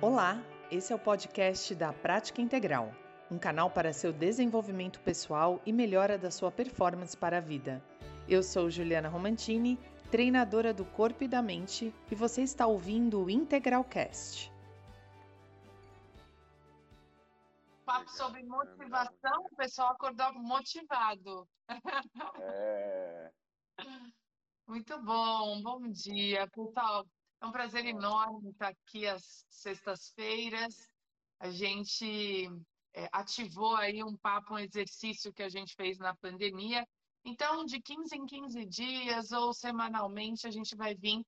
Olá, esse é o podcast da Prática Integral, um canal para seu desenvolvimento pessoal e melhora da sua performance para a vida. Eu sou Juliana Romantini, treinadora do corpo e da mente, e você está ouvindo o Integralcast. Papo sobre motivação, o pessoal acordou motivado. É. Muito bom, bom dia, pessoal. É um prazer enorme estar aqui às sextas-feiras. A gente é, ativou aí um papo, um exercício que a gente fez na pandemia. Então, de 15 em 15 dias ou semanalmente, a gente vai vir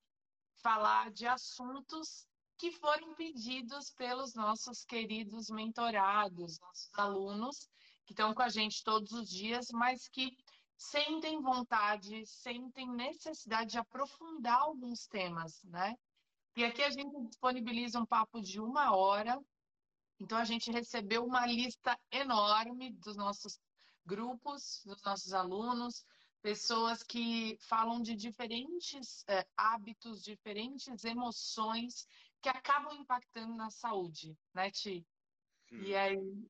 falar de assuntos que foram pedidos pelos nossos queridos mentorados, nossos alunos, que estão com a gente todos os dias, mas que sentem vontade, sentem necessidade de aprofundar alguns temas, né? E aqui a gente disponibiliza um papo de uma hora. Então a gente recebeu uma lista enorme dos nossos grupos, dos nossos alunos, pessoas que falam de diferentes é, hábitos, diferentes emoções que acabam impactando na saúde, né, Ti? Sim. E aí,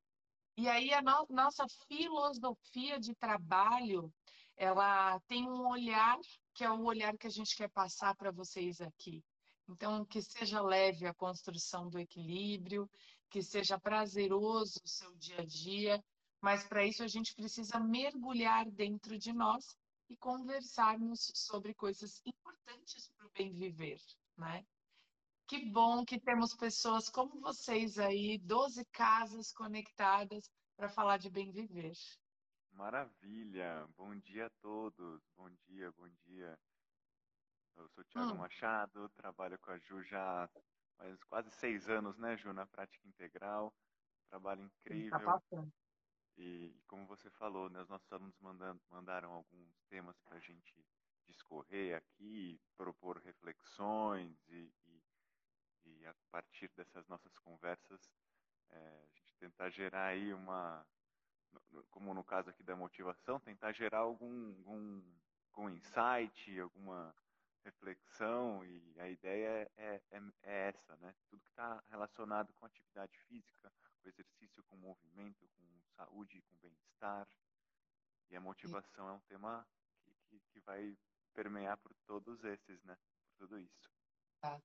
e aí a no, nossa filosofia de trabalho, ela tem um olhar que é o olhar que a gente quer passar para vocês aqui. Então, que seja leve a construção do equilíbrio, que seja prazeroso o seu dia a dia, mas para isso a gente precisa mergulhar dentro de nós e conversarmos sobre coisas importantes para o bem viver, né? Que bom que temos pessoas como vocês aí, 12 casas conectadas para falar de bem viver. Maravilha! Bom dia a todos. Bom dia, bom dia. Eu sou Thiago hum. Machado, trabalho com a Ju já faz quase seis anos, né, Ju, na prática integral. Trabalho tá incrível. Tá e, como você falou, né, os nossos alunos mandando, mandaram alguns temas para a gente discorrer aqui, propor reflexões e, e e a partir dessas nossas conversas é, a gente tentar gerar aí uma, como no caso aqui da motivação, tentar gerar algum, algum, algum insight, alguma reflexão e a ideia é, é, é essa, né? Tudo que está relacionado com atividade física, com exercício, com movimento, com saúde, com bem-estar e a motivação é um tema que, que, que vai permear por todos esses, né? Por tudo isso. Exato.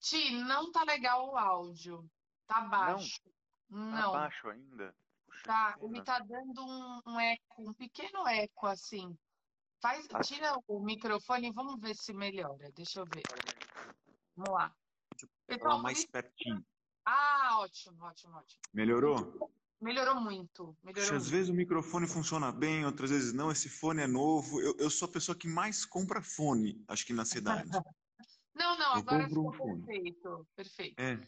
Ti, não tá legal o áudio. Tá baixo. Não. Tá baixo ainda? Puxa, tá, ele tá dando um, um, eco, um pequeno eco assim. Faz, Acho... Tira o microfone e vamos ver se melhora. Deixa eu ver. Vamos lá. Pessoal, mais pertinho. Ah, ótimo, ótimo, ótimo. Melhorou? Melhorou muito. Melhorou muito. Às vezes o microfone funciona bem, outras vezes não. Esse fone é novo. Eu, eu sou a pessoa que mais compra fone, acho que na cidade. Não, não, agora ficou perfeito. Perfeito. É.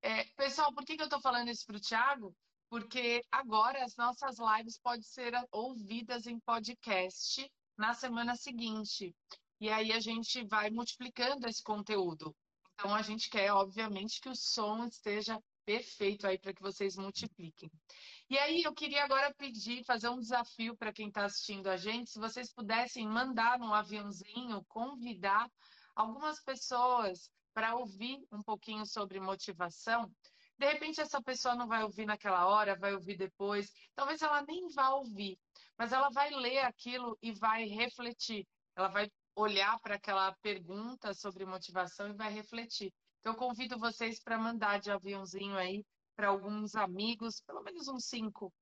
É, pessoal, por que, que eu estou falando isso para o Thiago? Porque agora as nossas lives podem ser ouvidas em podcast na semana seguinte. E aí a gente vai multiplicando esse conteúdo. Então a gente quer, obviamente, que o som esteja perfeito aí para que vocês multipliquem. E aí eu queria agora pedir, fazer um desafio para quem está assistindo a gente, se vocês pudessem mandar um aviãozinho, convidar algumas pessoas para ouvir um pouquinho sobre motivação. De repente, essa pessoa não vai ouvir naquela hora, vai ouvir depois. Talvez ela nem vá ouvir, mas ela vai ler aquilo e vai refletir. Ela vai olhar para aquela pergunta sobre motivação e vai refletir. Então, eu convido vocês para mandar de aviãozinho aí para alguns amigos, pelo menos uns cinco,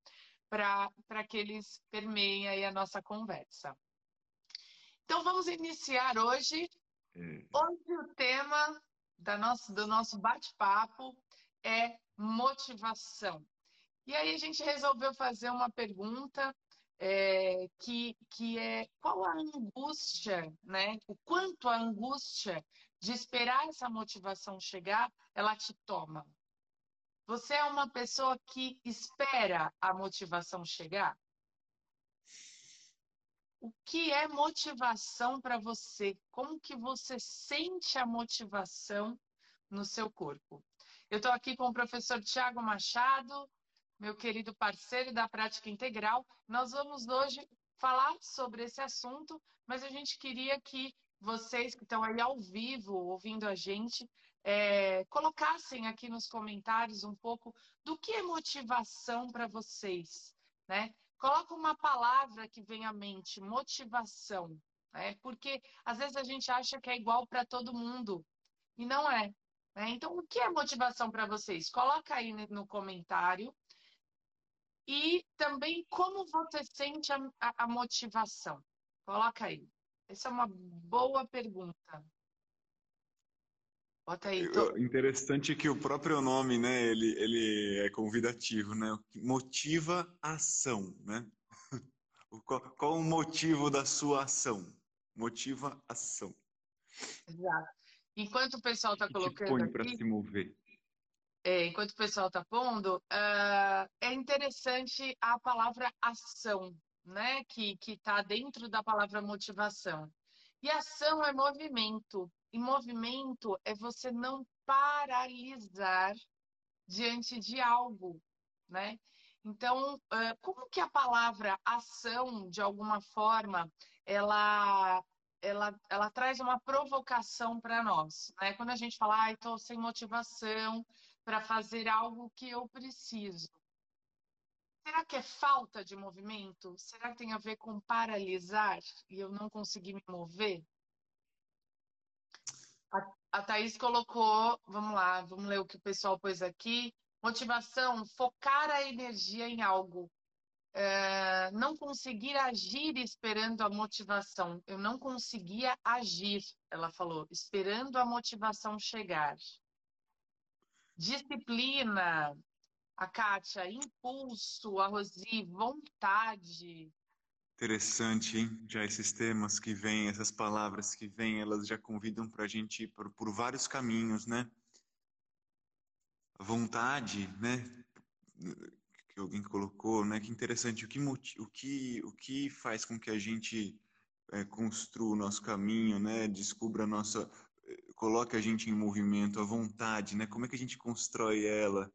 para que eles permeiem aí a nossa conversa. Então, vamos iniciar hoje. Hoje o tema da nosso, do nosso bate-papo é motivação. E aí a gente resolveu fazer uma pergunta é, que, que é qual a angústia, né? O quanto a angústia de esperar essa motivação chegar, ela te toma. Você é uma pessoa que espera a motivação chegar? o que é motivação para você? Como que você sente a motivação no seu corpo? Eu estou aqui com o professor Tiago Machado, meu querido parceiro da Prática Integral. Nós vamos hoje falar sobre esse assunto, mas a gente queria que vocês que estão aí ao vivo ouvindo a gente é, colocassem aqui nos comentários um pouco do que é motivação para vocês, né? Coloca uma palavra que vem à mente, motivação, né? Porque às vezes a gente acha que é igual para todo mundo e não é. Né? Então, o que é motivação para vocês? Coloca aí no comentário. E também como você sente a, a, a motivação. Coloca aí. Essa é uma boa pergunta. Bota aí. Tô... Interessante que o próprio nome, né, ele, ele é convidativo, né? Motiva ação, né? Qual, qual o motivo da sua ação? Motiva ação. Exato. Enquanto o pessoal está colocando põe para se mover. É, enquanto o pessoal está pondo, uh, é interessante a palavra ação, né? Que está dentro da palavra motivação. E ação é movimento. E movimento é você não paralisar diante de algo, né? Então, como que a palavra ação, de alguma forma, ela, ela, ela traz uma provocação para nós, né? Quando a gente fala, estou sem motivação para fazer algo que eu preciso. Será que é falta de movimento? Será que tem a ver com paralisar e eu não conseguir me mover? A, a Thaís colocou, vamos lá, vamos ler o que o pessoal pôs aqui. Motivação, focar a energia em algo. É, não conseguir agir esperando a motivação. Eu não conseguia agir, ela falou, esperando a motivação chegar. Disciplina, a Kátia, impulso, a Rosi, vontade, Interessante, hein? Já esses temas que vêm, essas palavras que vêm, elas já convidam para a gente ir por, por vários caminhos, né? Vontade, né? Que alguém colocou, né? Que interessante. O que, o que, o que faz com que a gente é, construa o nosso caminho, né? Descubra a nossa... Coloque a gente em movimento, a vontade, né? Como é que a gente constrói ela?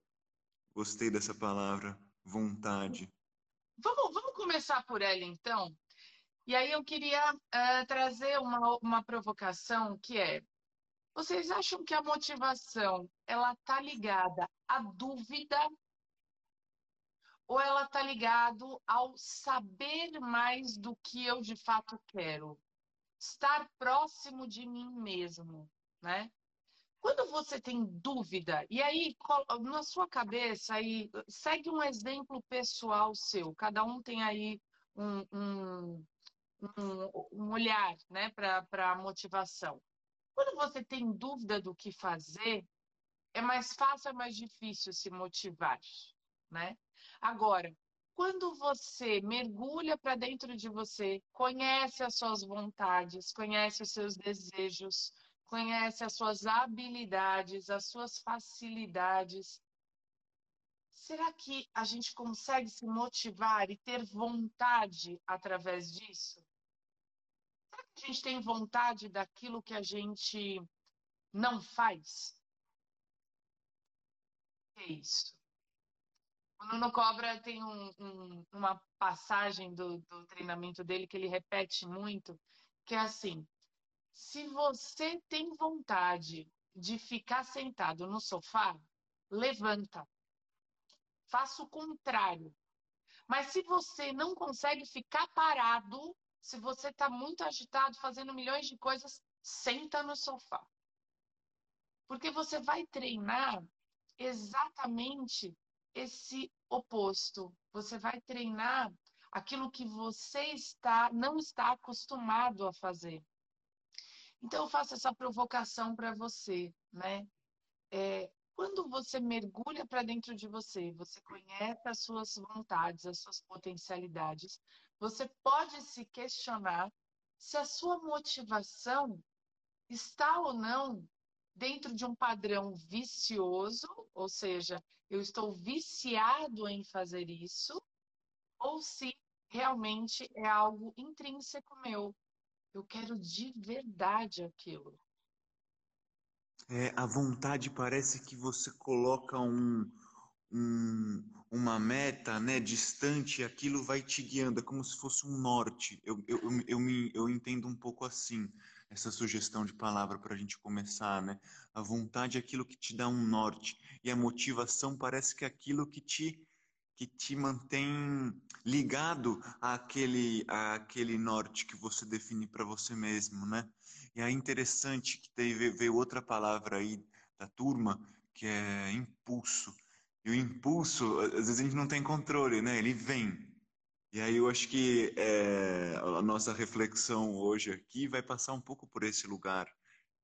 Gostei dessa palavra, vontade. Vamos, vamos começar por ela, então? E aí eu queria uh, trazer uma, uma provocação que é, vocês acham que a motivação, ela está ligada à dúvida ou ela está ligado ao saber mais do que eu de fato quero? Estar próximo de mim mesmo, né? Quando você tem dúvida, e aí na sua cabeça, aí, segue um exemplo pessoal seu, cada um tem aí um, um, um, um olhar né, para a motivação. Quando você tem dúvida do que fazer, é mais fácil, é mais difícil se motivar, né? Agora, quando você mergulha para dentro de você, conhece as suas vontades, conhece os seus desejos, conhece as suas habilidades, as suas facilidades. Será que a gente consegue se motivar e ter vontade através disso? Será que a gente tem vontade daquilo que a gente não faz? É isso. O Nuno Cobra tem um, um, uma passagem do, do treinamento dele que ele repete muito, que é assim: se você tem vontade de ficar sentado no sofá, levanta. Faça o contrário. Mas se você não consegue ficar parado, se você está muito agitado, fazendo milhões de coisas, senta no sofá. Porque você vai treinar exatamente esse oposto. Você vai treinar aquilo que você está não está acostumado a fazer. Então, eu faço essa provocação para você, né? É, quando você mergulha para dentro de você, você conhece as suas vontades, as suas potencialidades, você pode se questionar se a sua motivação está ou não dentro de um padrão vicioso, ou seja, eu estou viciado em fazer isso, ou se realmente é algo intrínseco meu, eu quero de verdade aquilo. É, a vontade parece que você coloca um, um, uma meta né, distante aquilo vai te guiando, é como se fosse um norte. Eu, eu, eu, me, eu entendo um pouco assim. Essa sugestão de palavra para a gente começar, né? A vontade é aquilo que te dá um norte e a motivação parece que é aquilo que te que te mantém ligado àquele, àquele norte que você define para você mesmo, né? E é interessante que teve, veio outra palavra aí da turma, que é impulso. E o impulso, às vezes a gente não tem controle, né? Ele vem. E aí eu acho que é, a nossa reflexão hoje aqui vai passar um pouco por esse lugar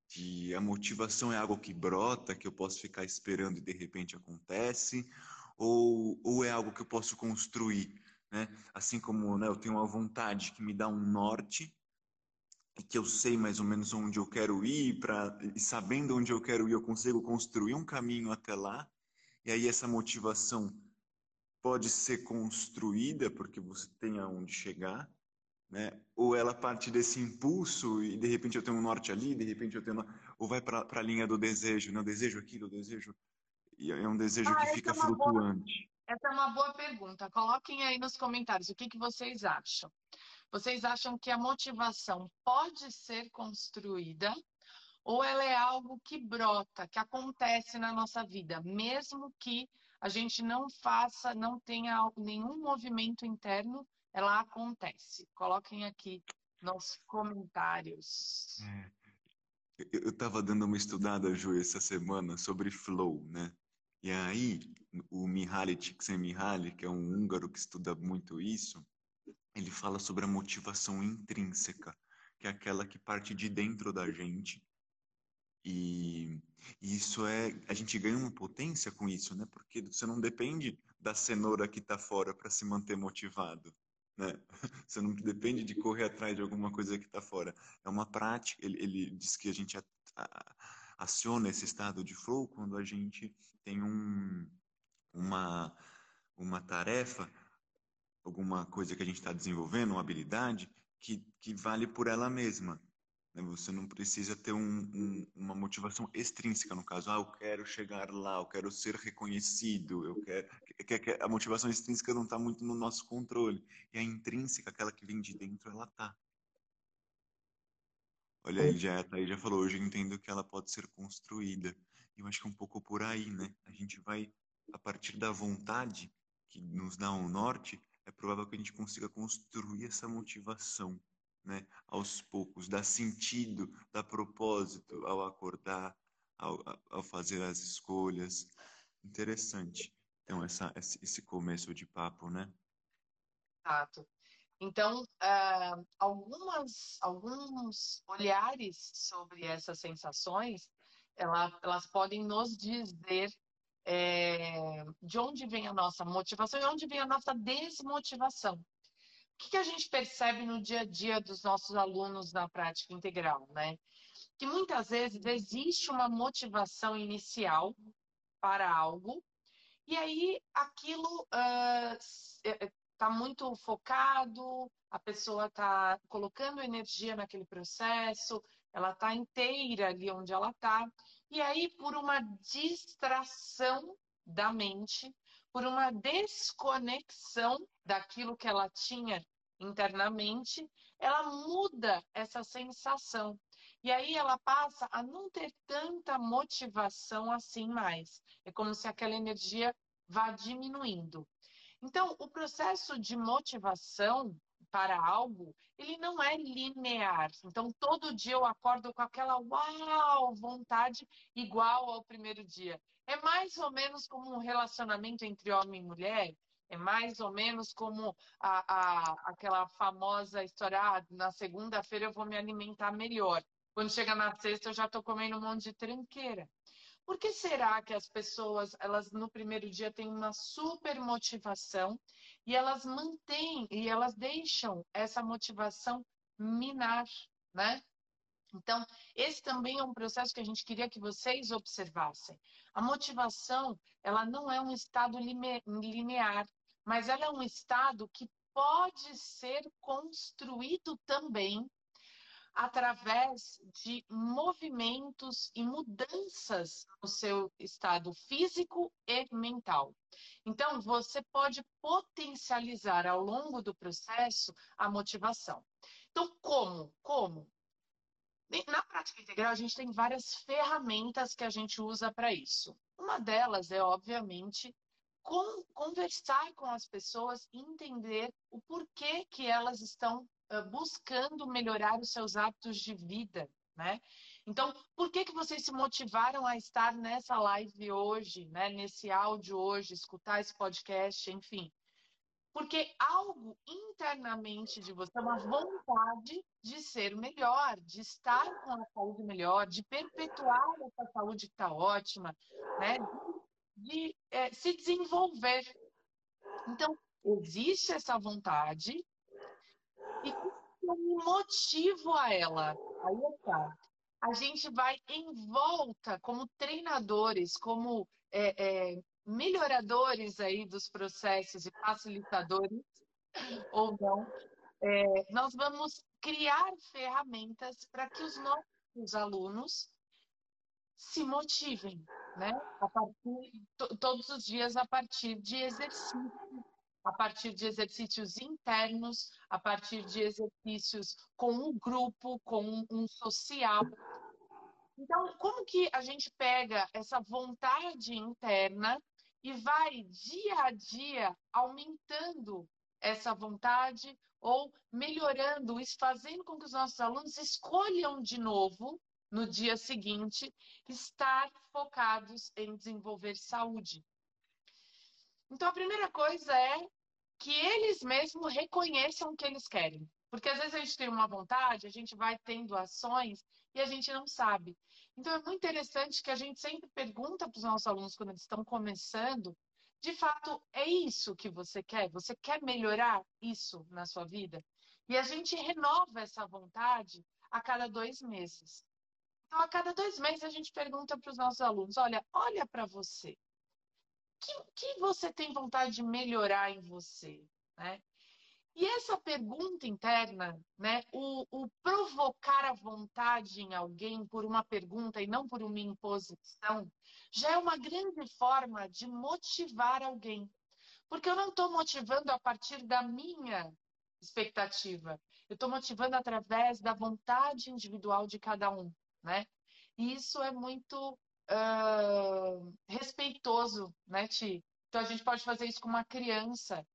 de a motivação é algo que brota, que eu posso ficar esperando e de repente acontece, ou, ou é algo que eu posso construir, né? Assim como né, eu tenho uma vontade que me dá um norte, e que eu sei mais ou menos onde eu quero ir, pra, e sabendo onde eu quero ir, eu consigo construir um caminho até lá, e aí essa motivação pode ser construída porque você tem aonde chegar, né? Ou ela parte desse impulso e de repente eu tenho um norte ali, de repente eu tenho ou vai para a linha do desejo, né? Eu desejo aquilo, eu desejo e é um desejo ah, que fica é flutuante. Boa, essa é uma boa pergunta. Coloquem aí nos comentários o que, que vocês acham. Vocês acham que a motivação pode ser construída ou ela é algo que brota, que acontece na nossa vida, mesmo que a gente não faça, não tenha nenhum movimento interno, ela acontece. Coloquem aqui nos comentários. É. Eu estava dando uma estudada, Ju, essa semana sobre flow, né? E aí, o Mihaly Csikszentmihalyi, que é um húngaro que estuda muito isso, ele fala sobre a motivação intrínseca, que é aquela que parte de dentro da gente. E, e isso é, a gente ganha uma potência com isso, né? Porque você não depende da cenoura que está fora para se manter motivado. Né? Você não depende de correr atrás de alguma coisa que está fora. É uma prática. Ele, ele diz que a gente a, a, aciona esse estado de flow quando a gente tem um, uma, uma tarefa, alguma coisa que a gente está desenvolvendo, uma habilidade, que, que vale por ela mesma. Né? Você não precisa ter um, um, uma motivação extrínseca, no caso, ah, eu quero chegar lá, eu quero ser reconhecido, eu quero... A motivação extrínseca não está muito no nosso controle. E a intrínseca, aquela que vem de dentro, ela está. Olha, ele já, aí já falou, hoje eu entendo que ela pode ser construída. Eu acho que é um pouco por aí, né? A gente vai, a partir da vontade que nos dá um norte, é provável que a gente consiga construir essa motivação, né? Aos poucos, dar sentido, dar propósito ao acordar, ao, ao fazer as escolhas. Interessante. Então, essa, esse começo de papo, né? Exato. Então, uh, algumas, alguns olhares sobre essas sensações, ela, elas podem nos dizer é, de onde vem a nossa motivação e onde vem a nossa desmotivação. O que, que a gente percebe no dia a dia dos nossos alunos na prática integral, né? Que muitas vezes existe uma motivação inicial para algo, e aí aquilo uh, está muito focado, a pessoa está colocando energia naquele processo, ela está inteira ali onde ela está. E aí, por uma distração da mente, por uma desconexão daquilo que ela tinha internamente, ela muda essa sensação. E aí ela passa a não ter tanta motivação assim mais. É como se aquela energia vá diminuindo. Então, o processo de motivação para algo, ele não é linear. Então, todo dia eu acordo com aquela uau, vontade igual ao primeiro dia. É mais ou menos como um relacionamento entre homem e mulher. É mais ou menos como a, a, aquela famosa história: ah, na segunda-feira eu vou me alimentar melhor. Quando chega na sexta, eu já estou comendo um monte de tranqueira. Por que será que as pessoas, elas no primeiro dia têm uma super motivação e elas mantêm e elas deixam essa motivação minar, né? Então, esse também é um processo que a gente queria que vocês observassem. A motivação, ela não é um estado linear, mas ela é um estado que pode ser construído também através de movimentos e mudanças no seu estado físico e mental. Então, você pode potencializar ao longo do processo a motivação. Então, como? Como? Na prática integral, a gente tem várias ferramentas que a gente usa para isso. Uma delas é, obviamente, conversar com as pessoas e entender o porquê que elas estão buscando melhorar os seus hábitos de vida, né? Então, por que, que vocês se motivaram a estar nessa live hoje, né? nesse áudio hoje, escutar esse podcast, enfim? Porque algo internamente de você, uma vontade de ser melhor, de estar com a saúde melhor, de perpetuar essa saúde que está ótima, né? de, de é, se desenvolver. Então, existe essa vontade e eu me motivo a ela. Aí está a gente vai em volta como treinadores, como é, é, melhoradores aí dos processos e facilitadores, ou não, é, nós vamos criar ferramentas para que os nossos alunos se motivem, né? Partir, todos os dias a partir de exercícios, a partir de exercícios internos, a partir de exercícios com um grupo, com um social, então, como que a gente pega essa vontade interna e vai dia a dia aumentando essa vontade ou melhorando isso, fazendo com que os nossos alunos escolham de novo no dia seguinte estar focados em desenvolver saúde. Então, a primeira coisa é que eles mesmos reconheçam o que eles querem. Porque às vezes a gente tem uma vontade, a gente vai tendo ações e a gente não sabe. Então, é muito interessante que a gente sempre pergunta para os nossos alunos quando eles estão começando, de fato, é isso que você quer? Você quer melhorar isso na sua vida? E a gente renova essa vontade a cada dois meses. Então, a cada dois meses, a gente pergunta para os nossos alunos: olha, olha para você. Que, que você tem vontade de melhorar em você? Né? E essa pergunta interna, né, o, o, provocar a vontade em alguém por uma pergunta e não por uma imposição, já é uma grande forma de motivar alguém. Porque eu não estou motivando a partir da minha expectativa, eu estou motivando através da vontade individual de cada um, né? E isso é muito uh, respeitoso, né, Ti? Então a gente pode fazer isso com uma criança,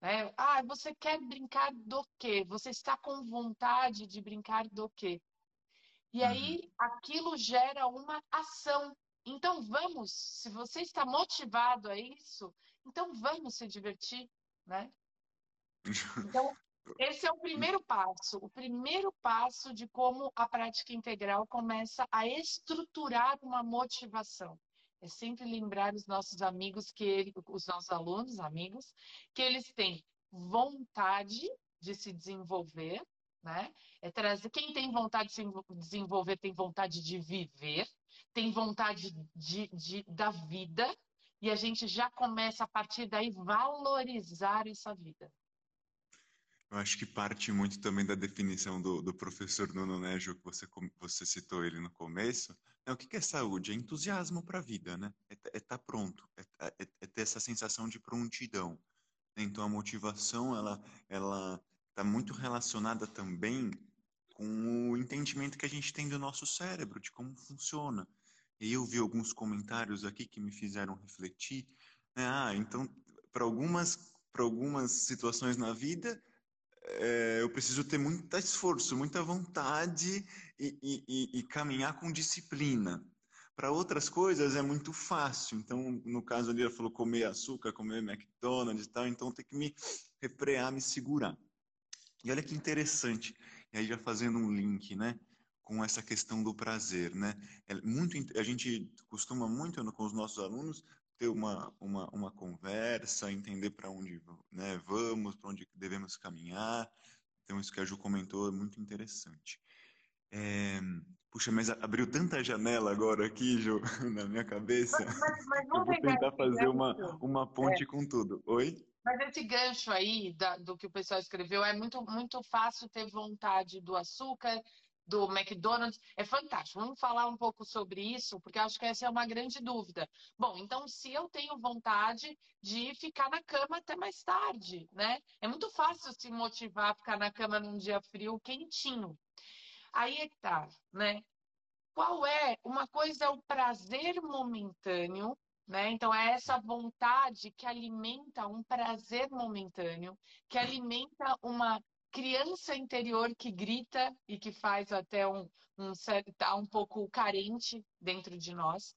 né? Ah, você quer brincar do quê? Você está com vontade de brincar do quê? E aí uhum. aquilo gera uma ação. Então vamos, se você está motivado a isso, então vamos se divertir, né? Então, esse é o primeiro passo, o primeiro passo de como a prática integral começa a estruturar uma motivação é sempre lembrar os nossos amigos que ele, os nossos alunos, amigos, que eles têm vontade de se desenvolver, né? É trazer quem tem vontade de se desenvolver tem vontade de viver, tem vontade de, de, da vida e a gente já começa a partir daí valorizar essa vida. Eu acho que parte muito também da definição do, do professor Nuno Nejo, que você, você citou ele no começo. Né? O que é saúde? É entusiasmo para a vida, né? É estar é tá pronto, é, é, é, ter essa sensação de prontidão. Então a motivação, ela ela está muito relacionada também com o entendimento que a gente tem do nosso cérebro, de como funciona. E eu vi alguns comentários aqui que me fizeram refletir. Né? Ah, então, para algumas, para algumas situações na vida, é, eu preciso ter muito esforço, muita vontade e, e, e caminhar com disciplina. Para outras coisas é muito fácil. Então, no caso ali, ela falou comer açúcar, comer McDonald's e tal, então tem que me refrear, me segurar. E olha que interessante, e aí já fazendo um link, né, com essa questão do prazer, né? É muito, a gente costuma muito com os nossos alunos ter uma, uma, uma conversa, entender para onde né, vamos, para onde devemos caminhar. Então, isso que a Ju comentou é muito interessante. É... Puxa, mas abriu tanta janela agora aqui, Ju, na minha cabeça. Mas, mas, mas vou tentar fazer uma, uma ponte é. com tudo. Oi? Mas esse gancho aí da, do que o pessoal escreveu é muito, muito fácil ter vontade do açúcar, do McDonald's. É fantástico. Vamos falar um pouco sobre isso, porque acho que essa é uma grande dúvida. Bom, então, se eu tenho vontade de ficar na cama até mais tarde, né? É muito fácil se motivar a ficar na cama num dia frio, quentinho. Aí é que tá, né? Qual é? Uma coisa é o prazer momentâneo, né? Então é essa vontade que alimenta um prazer momentâneo, que alimenta uma criança interior que grita e que faz até um, um tá um pouco carente dentro de nós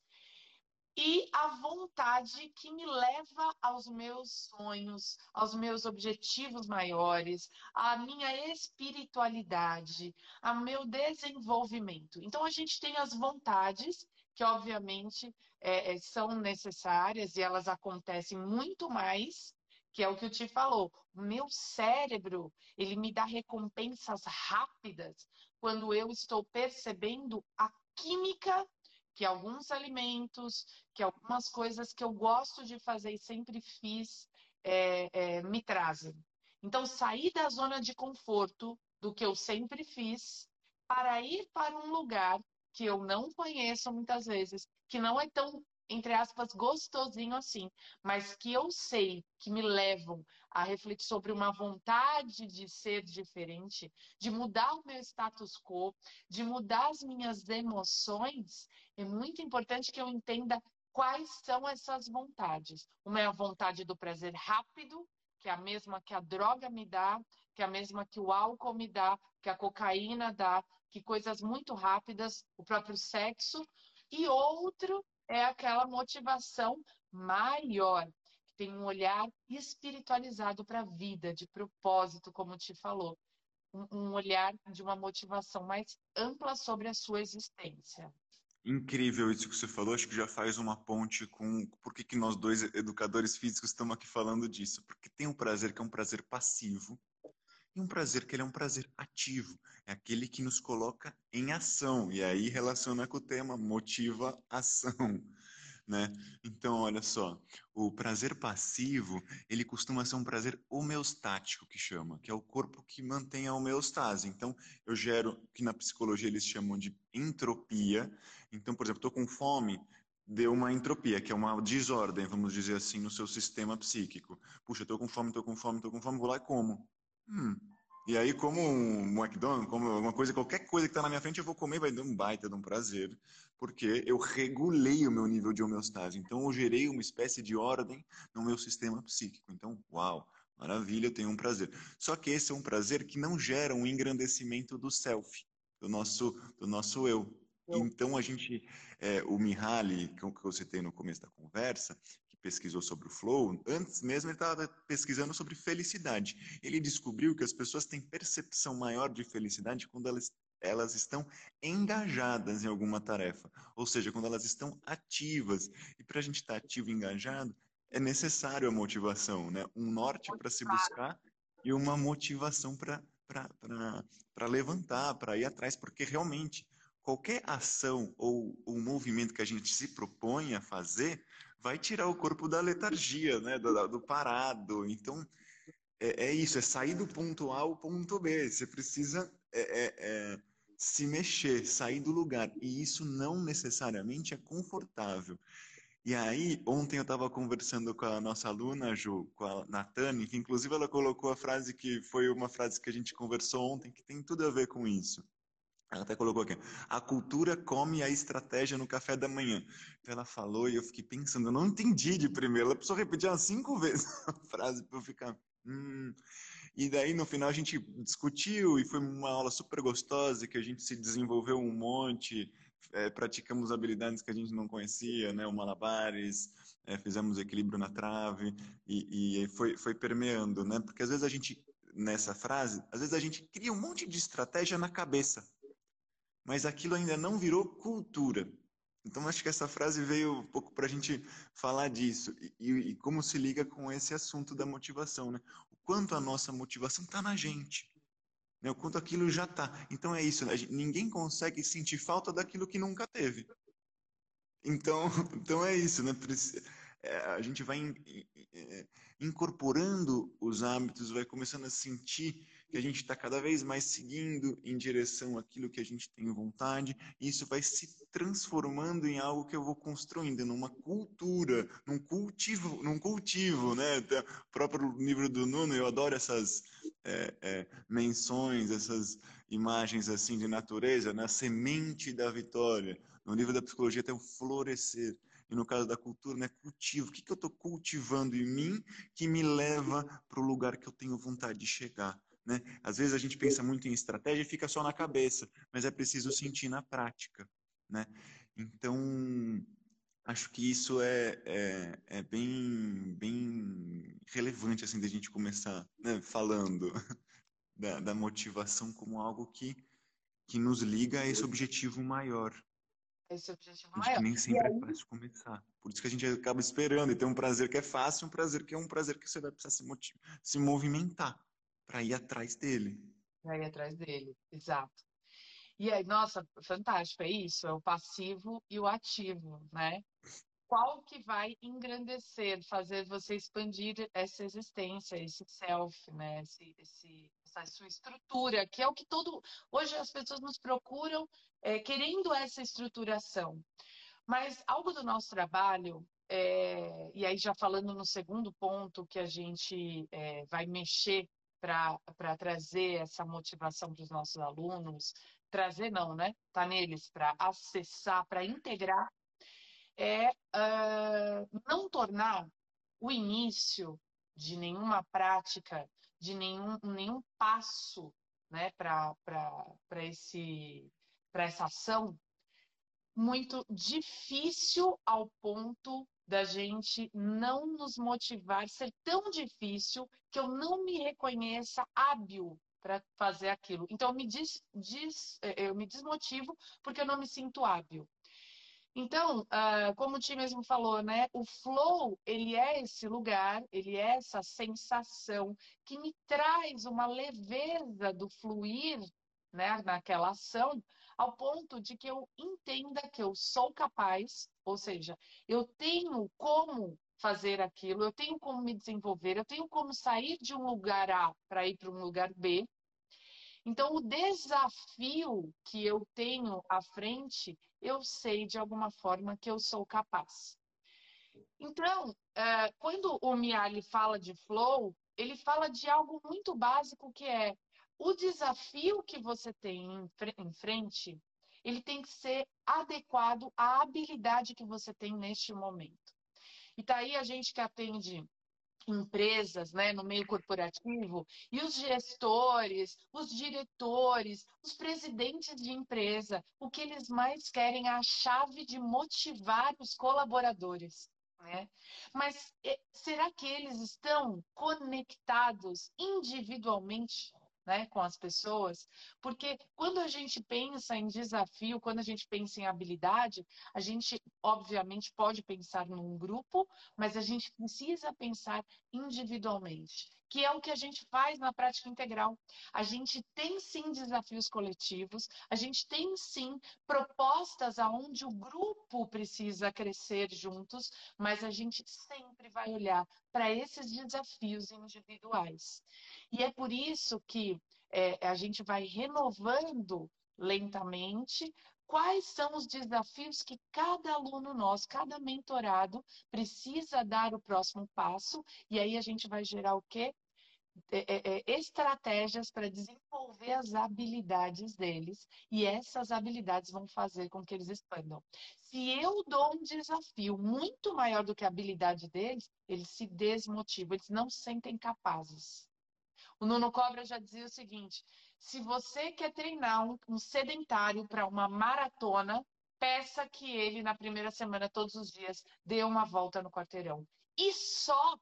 e a vontade que me leva aos meus sonhos, aos meus objetivos maiores, à minha espiritualidade, ao meu desenvolvimento. Então, a gente tem as vontades, que obviamente é, é são necessárias e elas acontecem muito mais, que é o que o Ti falou. O meu cérebro, ele me dá recompensas rápidas quando eu estou percebendo a química que alguns alimentos, que algumas coisas que eu gosto de fazer e sempre fiz é, é, me trazem. Então, sair da zona de conforto do que eu sempre fiz para ir para um lugar que eu não conheço muitas vezes, que não é tão entre aspas, gostosinho assim, mas que eu sei que me levam a refletir sobre uma vontade de ser diferente, de mudar o meu status quo, de mudar as minhas emoções, é muito importante que eu entenda quais são essas vontades. Uma é a vontade do prazer rápido, que é a mesma que a droga me dá, que é a mesma que o álcool me dá, que a cocaína dá, que coisas muito rápidas, o próprio sexo, e outro é aquela motivação maior, que tem um olhar espiritualizado para a vida, de propósito, como te falou. Um, um olhar de uma motivação mais ampla sobre a sua existência. Incrível isso que você falou, acho que já faz uma ponte com por que, que nós dois educadores físicos estamos aqui falando disso. Porque tem um prazer que é um prazer passivo, e um prazer que ele é um prazer ativo, é aquele que nos coloca em ação, e aí relaciona com o tema motiva ação. Né? Então, olha só, o prazer passivo, ele costuma ser um prazer homeostático, que chama, que é o corpo que mantém a homeostase. Então, eu gero, que na psicologia eles chamam de entropia. Então, por exemplo, estou com fome, deu uma entropia, que é uma desordem, vamos dizer assim, no seu sistema psíquico. Puxa, estou com fome, estou com fome, estou com fome, vou lá e como. Hum. E aí, como um McDonald's, como uma coisa, qualquer coisa que está na minha frente, eu vou comer, vai dar um baita de um prazer, porque eu regulei o meu nível de homeostase. Então, eu gerei uma espécie de ordem no meu sistema psíquico. Então, uau, maravilha, eu tenho um prazer. Só que esse é um prazer que não gera um engrandecimento do self, do nosso, do nosso eu. Então, a gente, é, o Mihaly, que eu citei no começo da conversa, pesquisou sobre o flow, antes mesmo ele estava pesquisando sobre felicidade. Ele descobriu que as pessoas têm percepção maior de felicidade quando elas, elas estão engajadas em alguma tarefa, ou seja, quando elas estão ativas. E para a gente estar tá ativo e engajado, é necessário a motivação, né? um norte para se buscar e uma motivação para levantar, para ir atrás, porque realmente qualquer ação ou, ou movimento que a gente se propõe a fazer vai tirar o corpo da letargia, né? do, do parado. Então, é, é, isso, é sair do ponto A ao ponto B. Você precisa é, é, é, se mexer, sair do lugar. E isso não necessariamente é confortável. E aí, ontem eu estava conversando com a nossa aluna, Ju, com a Natane, que inclusive ela colocou a frase que foi uma frase que a gente conversou ontem, que tem tudo a ver com isso. Ela até colocou aqui, a cultura come a estratégia no café da manhã. Então ela falou e eu fiquei pensando, eu não entendi de primeiro. Ela precisou repetir umas cinco vezes a frase para eu ficar. Hum. E daí no final a gente discutiu e foi uma aula super gostosa que a gente se desenvolveu um monte, é, praticamos habilidades que a gente não conhecia, né? O malabares, é, fizemos equilíbrio na trave e, e foi, foi permeando, né? Porque às vezes a gente nessa frase, às vezes a gente cria um monte de estratégia na cabeça mas aquilo ainda não virou cultura. Então, acho que essa frase veio um pouco para a gente falar disso e, e, como se liga com esse assunto da motivação, né? O quanto a nossa motivação está na gente, né? o quanto aquilo já está. Então, é isso, né? ninguém consegue sentir falta daquilo que nunca teve. Então, então é isso, né? É, a gente vai incorporando os hábitos, vai começando a sentir que a gente está cada vez mais seguindo em direção àquilo que a gente tem vontade, e isso vai se transformando em algo que eu vou construindo, numa cultura, num cultivo, num cultivo, né? O próprio livro do Nuno, eu adoro essas é, é, menções, essas imagens assim de natureza, na né? semente da vitória. No livro da psicologia tem o florescer. E no caso da cultura, né, cultivo. O que, que eu estou cultivando em mim que me leva para o lugar que eu tenho vontade de chegar? Né? Às vezes a gente pensa muito em estratégia e fica só na cabeça, mas é preciso sentir na prática. Né? Então, acho que isso é, é, é bem, bem relevante assim, da gente começar né, falando da, da motivação como algo que, que nos liga a esse objetivo maior esse objetivo maior. Nem sempre aí... é fácil começar. Por isso que a gente acaba esperando e tem um prazer que é fácil, um prazer que é um prazer que você vai precisar se, se movimentar para ir atrás dele. Para ir atrás dele, exato. E aí, nossa, fantástico, é isso, é o passivo e o ativo, né? Qual que vai engrandecer, fazer você expandir essa existência, esse self, né? Esse, esse, essa sua estrutura, que é o que todo. Hoje as pessoas nos procuram é, querendo essa estruturação. Mas algo do nosso trabalho, é, e aí já falando no segundo ponto que a gente é, vai mexer para trazer essa motivação para os nossos alunos, trazer não, né? Tá neles para acessar, para integrar, é uh, não tornar o início de nenhuma prática, de nenhum, nenhum passo né, para essa ação muito difícil ao ponto da gente não nos motivar, ser tão difícil que eu não me reconheça hábil para fazer aquilo. Então eu me, des, des, eh, eu me desmotivo porque eu não me sinto hábil. Então, uh, como o Ti mesmo falou, né, o flow ele é esse lugar, ele é essa sensação que me traz uma leveza do fluir, né, naquela ação, ao ponto de que eu entenda que eu sou capaz, ou seja, eu tenho como fazer aquilo, eu tenho como me desenvolver, eu tenho como sair de um lugar A para ir para um lugar B. Então, o desafio que eu tenho à frente, eu sei de alguma forma que eu sou capaz. Então, é, quando o Miali fala de flow, ele fala de algo muito básico que é o desafio que você tem em frente, ele tem que ser adequado à habilidade que você tem neste momento. E tá aí a gente que atende empresas, né, no meio corporativo, e os gestores, os diretores, os presidentes de empresa, o que eles mais querem é a chave de motivar os colaboradores. Né? Mas será que eles estão conectados individualmente né, com as pessoas, porque quando a gente pensa em desafio, quando a gente pensa em habilidade, a gente obviamente pode pensar num grupo, mas a gente precisa pensar individualmente, que é o que a gente faz na prática integral. A gente tem sim desafios coletivos, a gente tem sim propostas aonde o grupo precisa crescer juntos, mas a gente sempre vai olhar para esses desafios individuais. E é por isso que é, a gente vai renovando lentamente quais são os desafios que cada aluno nosso, cada mentorado precisa dar o próximo passo, e aí a gente vai gerar o quê? É, é, é estratégias para desenvolver as habilidades deles e essas habilidades vão fazer com que eles expandam. Se eu dou um desafio muito maior do que a habilidade deles, eles se desmotivam, eles não se sentem capazes. O Nuno Cobra já dizia o seguinte: se você quer treinar um, um sedentário para uma maratona, peça que ele, na primeira semana, todos os dias, dê uma volta no quarteirão. E só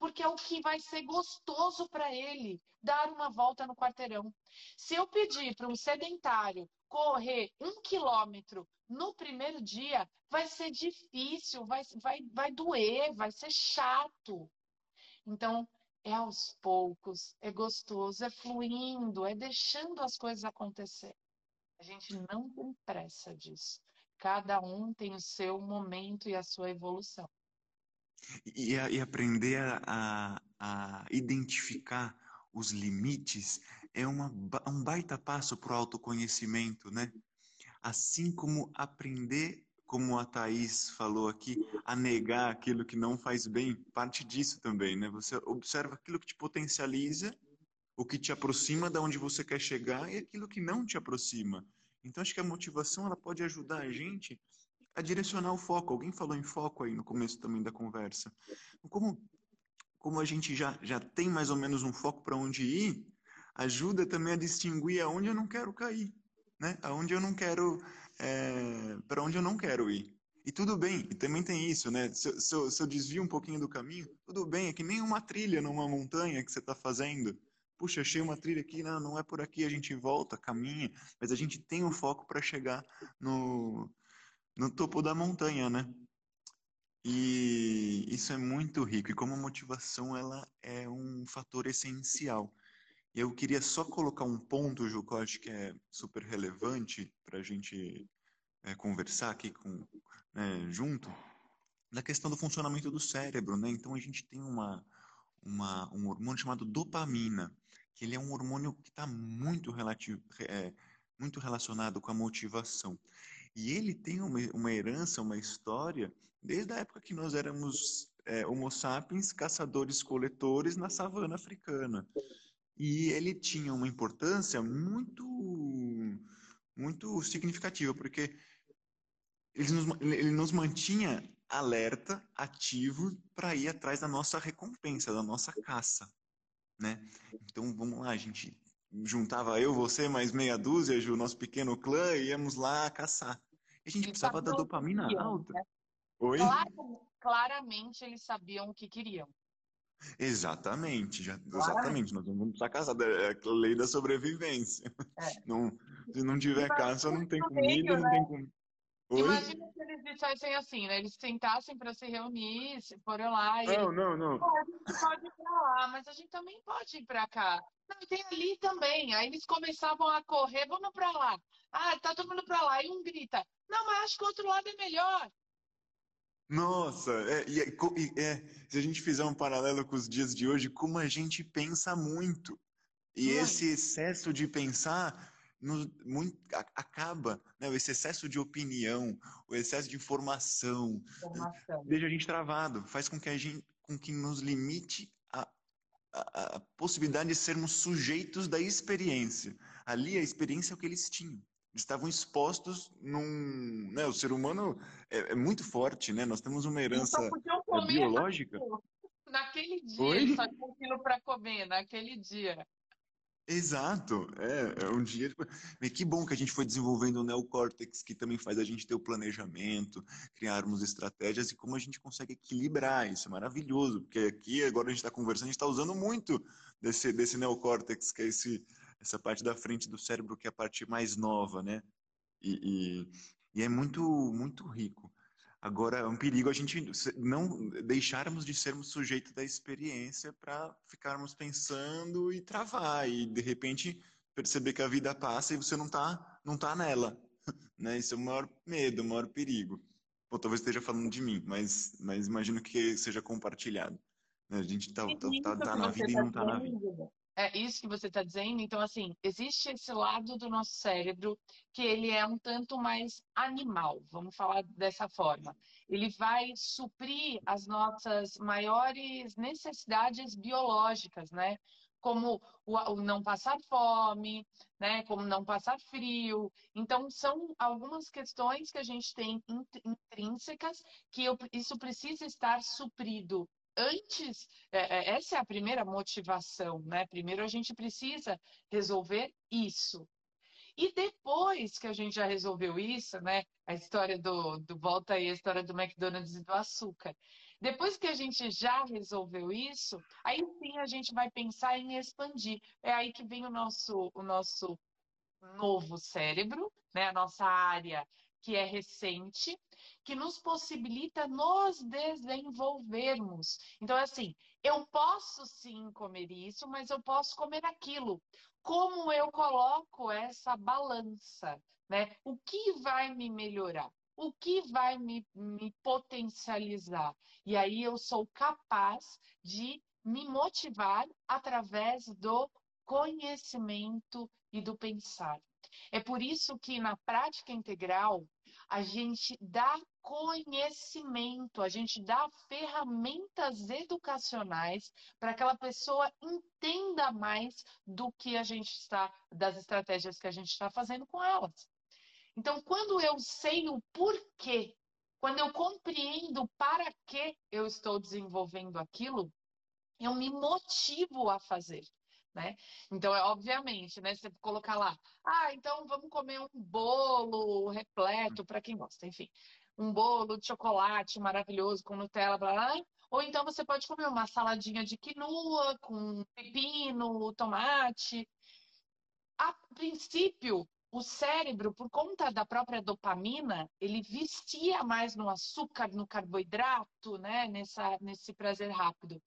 porque é o que vai ser gostoso para ele dar uma volta no quarteirão. Se eu pedir para um sedentário correr um quilômetro no primeiro dia, vai ser difícil, vai, vai, vai doer, vai ser chato. Então, é aos poucos, é gostoso, é fluindo, é deixando as coisas acontecer. A gente não tem pressa disso. Cada um tem o seu momento e a sua evolução. E, e aprender a, a, identificar os limites é uma, um baita passo para o autoconhecimento, né? Assim como aprender, como a Thaís falou aqui, a negar aquilo que não faz bem, parte disso também, né? Você observa aquilo que te potencializa, o que te aproxima da onde você quer chegar e aquilo que não te aproxima. Então acho que a motivação ela pode ajudar a gente a direcionar o foco. Alguém falou em foco aí no começo também da conversa. Como como a gente já já tem mais ou menos um foco para onde ir, ajuda também a distinguir aonde eu não quero cair, né? Aonde eu não quero, é, para onde eu não quero ir. E tudo bem, e também tem isso, né? Se, se, eu, se eu desvio um pouquinho do caminho, tudo bem, é que nem uma trilha numa montanha que você está fazendo. Puxa, achei uma trilha aqui, não, não é por aqui, a gente volta, caminha, mas a gente tem um foco para chegar no, no topo da montanha, né? E isso é muito rico, e como motivação ela é um fator essencial. Eu queria só colocar um ponto, Ju, que eu acho que é super relevante para a gente é, conversar aqui com, né, junto, na questão do funcionamento do cérebro, né? Então a gente tem uma, uma, um hormônio chamado dopamina, que ele é um hormônio que está muito, relativo, é, muito relacionado com a motivação. E ele tem uma, uma herança, uma história, desde a época que nós éramos é, Homo sapiens, caçadores-coletores na savana africana. E ele tinha uma importância muito, muito significativa, porque ele nos, ele nos mantinha alerta, ativo, para ir atrás da nossa recompensa, da nossa caça. Né? Então vamos lá, gente juntava eu, você, mais meia dúzia, o nosso pequeno clã, e íamos lá caçar. E a gente precisava da dopamina alta. Né? Oi? claramente eles sabiam o que queriam. Exatamente, já, exatamente. Nós vamos precisar caçar. É a lei da sobrevivência. É. Não, se não tiver caça, não tem comida, não tem comida. Imagina se eles dissessem assim, né? Eles sentassem para se reunir, se forem lá. Não, não, não. a gente pode ir para lá, mas a gente também pode ir para cá. Não, tem ali também. Aí eles começavam a correr, vamos para lá. Ah, tá todo mundo para lá. E um grita, não, mas acho que o outro lado é melhor. Nossa, é, é, é, se a gente fizer um paralelo com os dias de hoje, como a gente pensa muito. E esse excesso de pensar nos, muito, acaba, né? esse excesso de opinião, o excesso de informação, informação. deixa a gente travado, faz com que a gente, com que nos limite a, a, a possibilidade de sermos sujeitos da experiência. Ali a experiência é o que eles tinham estavam expostos num. Né, o ser humano é, é, muito forte, né? Nós temos uma herança é, biológica. Naquele dia, Oi? só tinha aquilo para comer, naquele dia. Exato, é, é um dia. Que bom que a gente foi desenvolvendo o neocórtex, que também faz a gente ter o planejamento, criarmos estratégias e como a gente consegue equilibrar isso. É maravilhoso, porque aqui agora a gente está conversando, a gente está usando muito desse, desse neocórtex, que é esse, essa parte da frente do cérebro que é a parte mais nova, né? E, e, e é muito, muito rico. Agora, é um perigo a gente não deixarmos de sermos sujeitos da experiência para ficarmos pensando e travar e de repente perceber que a vida passa e você não está não tá nela, né? Isso é o maior medo, o maior perigo. Ou talvez esteja falando de mim, mas mas imagino que seja compartilhado. Né? A gente está tá, tá, tá na vida e não está na vida. É isso que você está dizendo. Então, assim, existe esse lado do nosso cérebro que ele é um tanto mais animal, vamos falar dessa forma. Ele vai suprir as nossas maiores necessidades biológicas, né? Como o, não passar fome, né? Como não passar frio. Então, são algumas questões que a gente tem intrínsecas que isso precisa estar suprido antes, é, é, essa é a primeira motivação, né? Primeiro a gente precisa resolver isso. E depois que a gente já resolveu isso, né? A história do, do volta aí, a história do McDonald's e do açúcar. Depois que a gente já resolveu isso, aí sim a gente vai pensar em expandir. É aí que vem o nosso, o nosso novo cérebro, né? A nossa área que é recente, que nos possibilita nos desenvolvermos. Então, assim, eu posso sim comer isso, mas eu posso comer aquilo. Como eu coloco essa balança, né? O que vai me melhorar? O que vai me, me potencializar? E aí eu sou capaz de me motivar através do conhecimento e do pensar. É por isso que na prática integral a gente dá conhecimento, a gente dá ferramentas educacionais para que aquela pessoa entenda mais do que a gente está, das estratégias que a gente está fazendo com elas. Então, quando eu sei o porquê, quando eu compreendo para que eu estou desenvolvendo aquilo, eu me motivo a fazer. Né? Então, é obviamente, né? Você colocar lá, ah, então vamos comer um bolo repleto para quem gosta, enfim, um bolo de chocolate maravilhoso com Nutella, blá, blá, ou então você pode comer uma saladinha de quinoa com pepino, tomate. A princípio, o cérebro, por conta da própria dopamina, ele vestia mais no açúcar, no carboidrato, né? Nessa, nesse prazer rápido.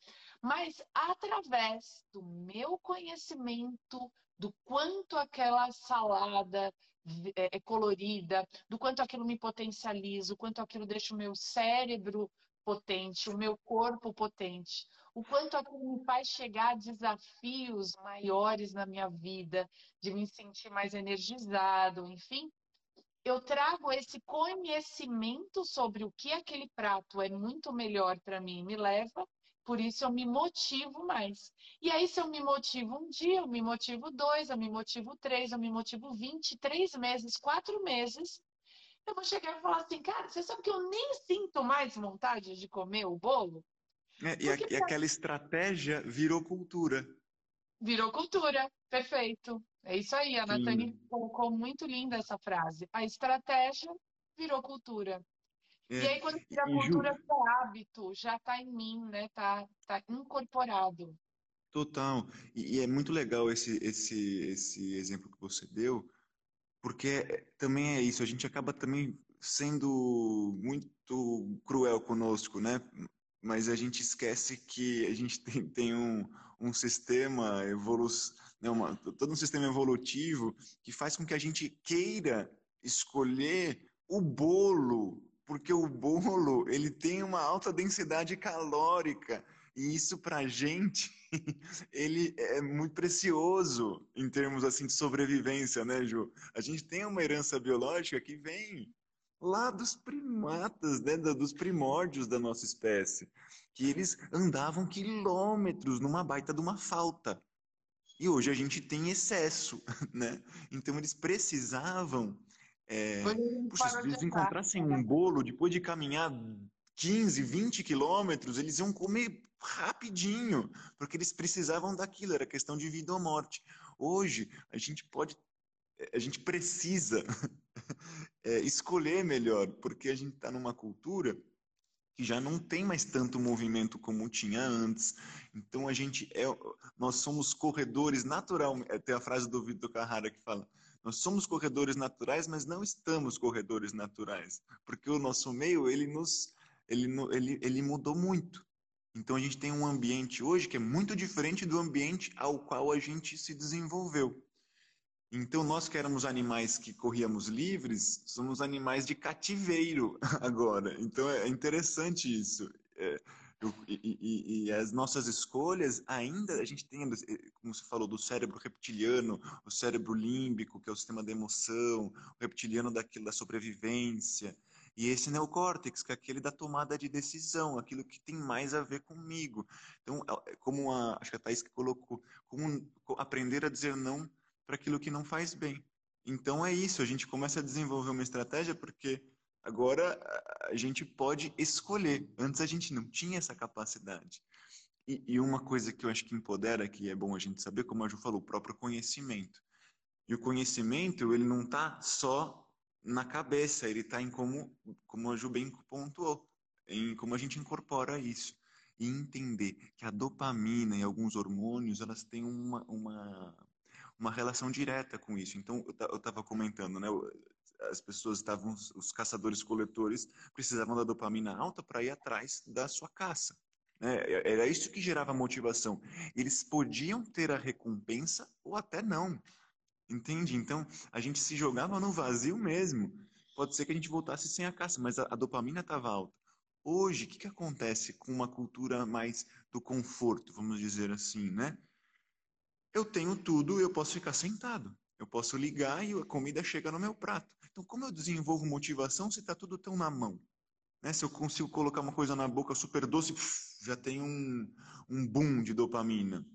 Mas através do meu conhecimento do quanto aquela salada é, é colorida, do quanto aquilo me potencializa, o quanto aquilo deixa o meu cérebro potente, o meu corpo potente, o quanto aquilo me faz chegar a desafios maiores na minha vida, de me sentir mais energizado, enfim. Eu trago esse conhecimento sobre o que aquele prato é muito melhor para mim, me leva por isso eu me motivo mais. E aí, se eu me motivo um dia, eu me motivo dois, eu me motivo três, eu me motivo vinte, três meses, quatro meses, eu vou chegar e falar assim, cara, você sabe que eu nem sinto mais vontade de comer o bolo? É, e, a, e aquela estratégia virou cultura. Virou cultura, perfeito. É isso aí, a Nathalie colocou muito linda essa frase. A estratégia virou cultura. É, e aí, quando a cultura Ju... é hábito, já está em mim, né? Está tá incorporado. Total. E, e, é muito legal esse, esse, esse exemplo que você deu, porque também é isso, a gente acaba também sendo muito cruel conosco, né? Mas a gente esquece que a gente tem, tem um, um sistema evolu né? Uma, todo um sistema evolutivo que faz com que a gente queira escolher o bolo porque o bolo ele tem uma alta densidade calórica e isso para gente ele é muito precioso em termos assim de sobrevivência, né, Ju? A gente tem uma herança biológica que vem lá dos primatas, né, dos primórdios da nossa espécie, que eles andavam quilômetros numa baita de uma falta. E hoje a gente tem excesso, né? Então eles precisavam é, puxa, se eles encontrassem um bolo, depois de caminhar 15, 20 quilômetros, eles iam comer rapidinho, porque eles precisavam daquilo, era questão de vida ou morte. Hoje, a gente pode, a gente precisa é, escolher melhor, porque a gente está numa cultura que já não tem mais tanto movimento como tinha antes. Então a gente é, nós somos corredores natural. Tem a frase do Vitor Carrara que fala: nós somos corredores naturais, mas não estamos corredores naturais, porque o nosso meio ele nos ele, ele, ele mudou muito. Então a gente tem um ambiente hoje que é muito diferente do ambiente ao qual a gente se desenvolveu. Então nós que éramos animais que corríamos livres, somos animais de cativeiro agora. Então é interessante isso. É, e, e, e, as nossas escolhas, ainda a gente tem, como você falou, do cérebro reptiliano, o cérebro límbico, que é o sistema da emoção, o reptiliano daquilo da sobrevivência, e esse neocórtex, que é aquele da tomada de decisão, aquilo que tem mais a ver comigo. Então, é, é como a, acho que a Thaís que colocou, como aprender a dizer não para aquilo que não faz bem. Então é isso, a gente começa a desenvolver uma estratégia porque Agora a gente pode escolher. Antes a gente não tinha essa capacidade. E, e, uma coisa que eu acho que empodera, que é bom a gente saber, como a Ju falou, o próprio conhecimento. E o conhecimento, ele não está só na cabeça, ele está em como, como a Ju bem pontuou, em como a gente incorpora isso. E entender que a dopamina e alguns hormônios, elas têm uma, uma, uma relação direta com isso. Então, eu estava comentando, né? As pessoas estavam, os caçadores-coletores precisavam da dopamina alta para ir atrás da sua caça. Né? Era isso que gerava motivação. Eles podiam ter a recompensa ou até não. Entende? Então, a gente se jogava no vazio mesmo. Pode ser que a gente voltasse sem a caça, mas a, a dopamina estava alta. Hoje, o que, que acontece com uma cultura mais do conforto, vamos dizer assim, né? Eu tenho tudo, eu posso ficar sentado. Eu posso ligar e a comida chega no meu prato. Então, como eu desenvolvo motivação se está tudo tão na mão? Né? Se eu consigo colocar uma coisa na boca super doce, já tem um, um boom de dopamina.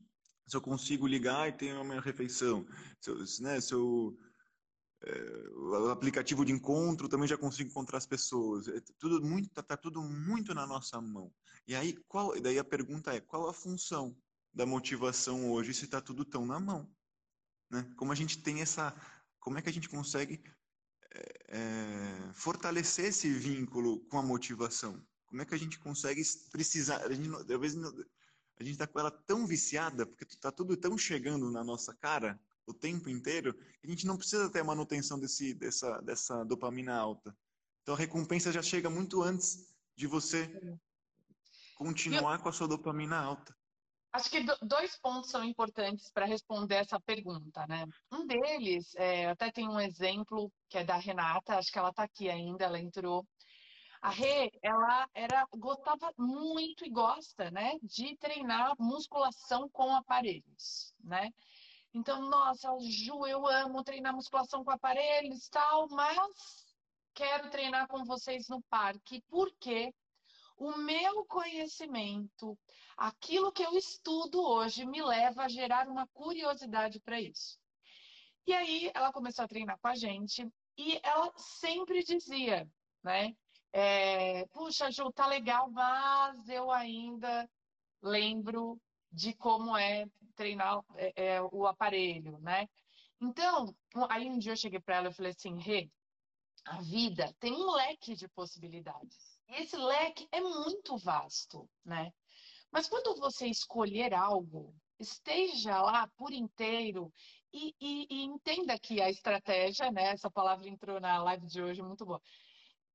Se eu consigo ligar e ter a minha refeição. Se eu, né, se eu é, o aplicativo de encontro também já consigo encontrar as pessoas. É tudo muito, tá, tá, tudo muito na nossa mão. E aí, qual, daí a pergunta é, qual a função da motivação hoje se está tudo tão na mão? Né? Como a gente tem essa, como é que a gente consegue é, fortalecer esse vínculo com a motivação? Como é que a gente consegue precisar? A gente, às vezes a gente está com ela tão viciada porque está tudo tão chegando na nossa cara o tempo inteiro que a gente não precisa ter a manutenção desse, dessa, dessa dopamina alta. Então a recompensa já chega muito antes de você continuar Eu... com a sua dopamina alta. Acho que dois pontos são importantes para responder essa pergunta, né? Um deles, é, até tem um exemplo que é da Renata, acho que ela está aqui ainda, ela entrou. A Rê, ela era, gostava muito e gosta, né, de treinar musculação com aparelhos, né? Então, nossa, Ju, eu amo treinar musculação com aparelhos e tal, mas quero treinar com vocês no parque. Por quê? O meu conhecimento, aquilo que eu estudo hoje, me leva a gerar uma curiosidade para isso. E aí ela começou a treinar com a gente e ela sempre dizia, né? É, Puxa, Ju, tá legal, mas eu ainda lembro de como é treinar é, é, o aparelho, né? Então, aí um dia eu cheguei para ela e falei assim, Rê, a vida tem um leque de possibilidades. E esse leque é muito vasto, né? Mas quando você escolher algo, esteja lá por inteiro e, e, e, entenda que a estratégia, né? Essa palavra entrou na live de hoje, muito boa.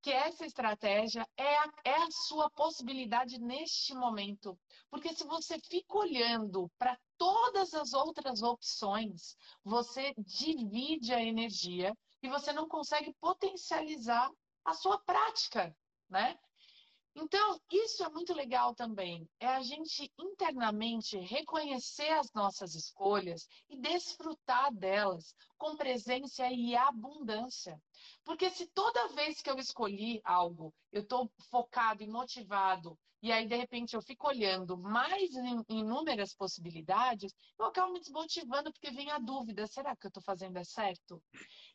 Que essa estratégia é a, é a sua possibilidade neste momento. Porque se você fica olhando para todas as outras opções, você divide a energia e você não consegue potencializar a sua prática né? Então, isso é muito legal também. É a gente internamente reconhecer as nossas escolhas e desfrutar delas com presença e abundância. Porque se toda vez que eu escolhi algo, eu estou focado e motivado, e aí de repente eu fico olhando mais inúmeras possibilidades, eu acabo me desmotivando porque vem a dúvida: será que eu estou fazendo é certo?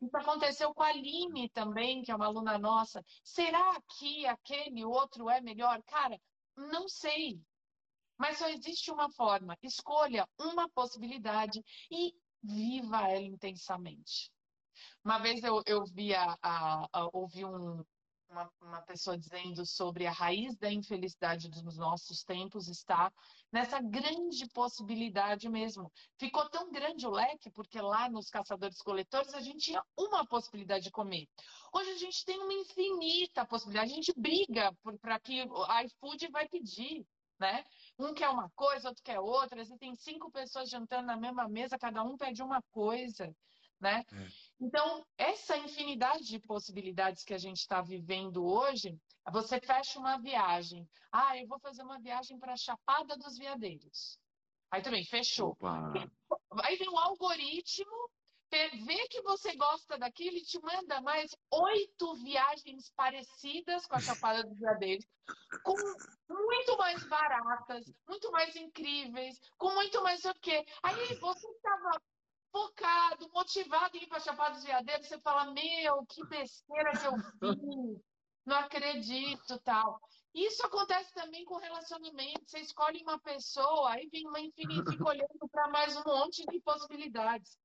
Isso aconteceu com a Aline também, que é uma aluna nossa. Será que aquele outro é melhor? Cara, não sei. Mas só existe uma forma. Escolha uma possibilidade e viva ela intensamente. Uma vez eu, eu vi a, a, a, ouvi um, uma, uma pessoa dizendo sobre a raiz da infelicidade dos nossos tempos está nessa grande possibilidade mesmo. Ficou tão grande o leque, porque lá nos caçadores-coletores a gente tinha uma possibilidade de comer. Hoje a gente tem uma infinita possibilidade, a gente briga para que o iFood vai pedir. Né? Um quer uma coisa, outro quer outra. Você tem cinco pessoas jantando na mesma mesa, cada um pede uma coisa né? É. Então, essa infinidade de possibilidades que a gente está vivendo hoje, você fecha uma viagem. Ah, eu vou fazer uma viagem para a Chapada dos Veadeiros. Aí também, fechou. Opa. Aí vem um algoritmo, vê que você gosta daquilo e te manda mais oito viagens parecidas com a Chapada dos Veadeiros, com muito mais baratas, muito mais incríveis, com muito mais o quê. Aí você estava focado, motivado em ir para Chapada dos Veadeiros, você fala, meu, que besteira que eu fiz, não acredito, tal. Isso acontece também com relacionamento. Você escolhe uma pessoa, aí vem uma infinita olhando para mais um monte de possibilidades.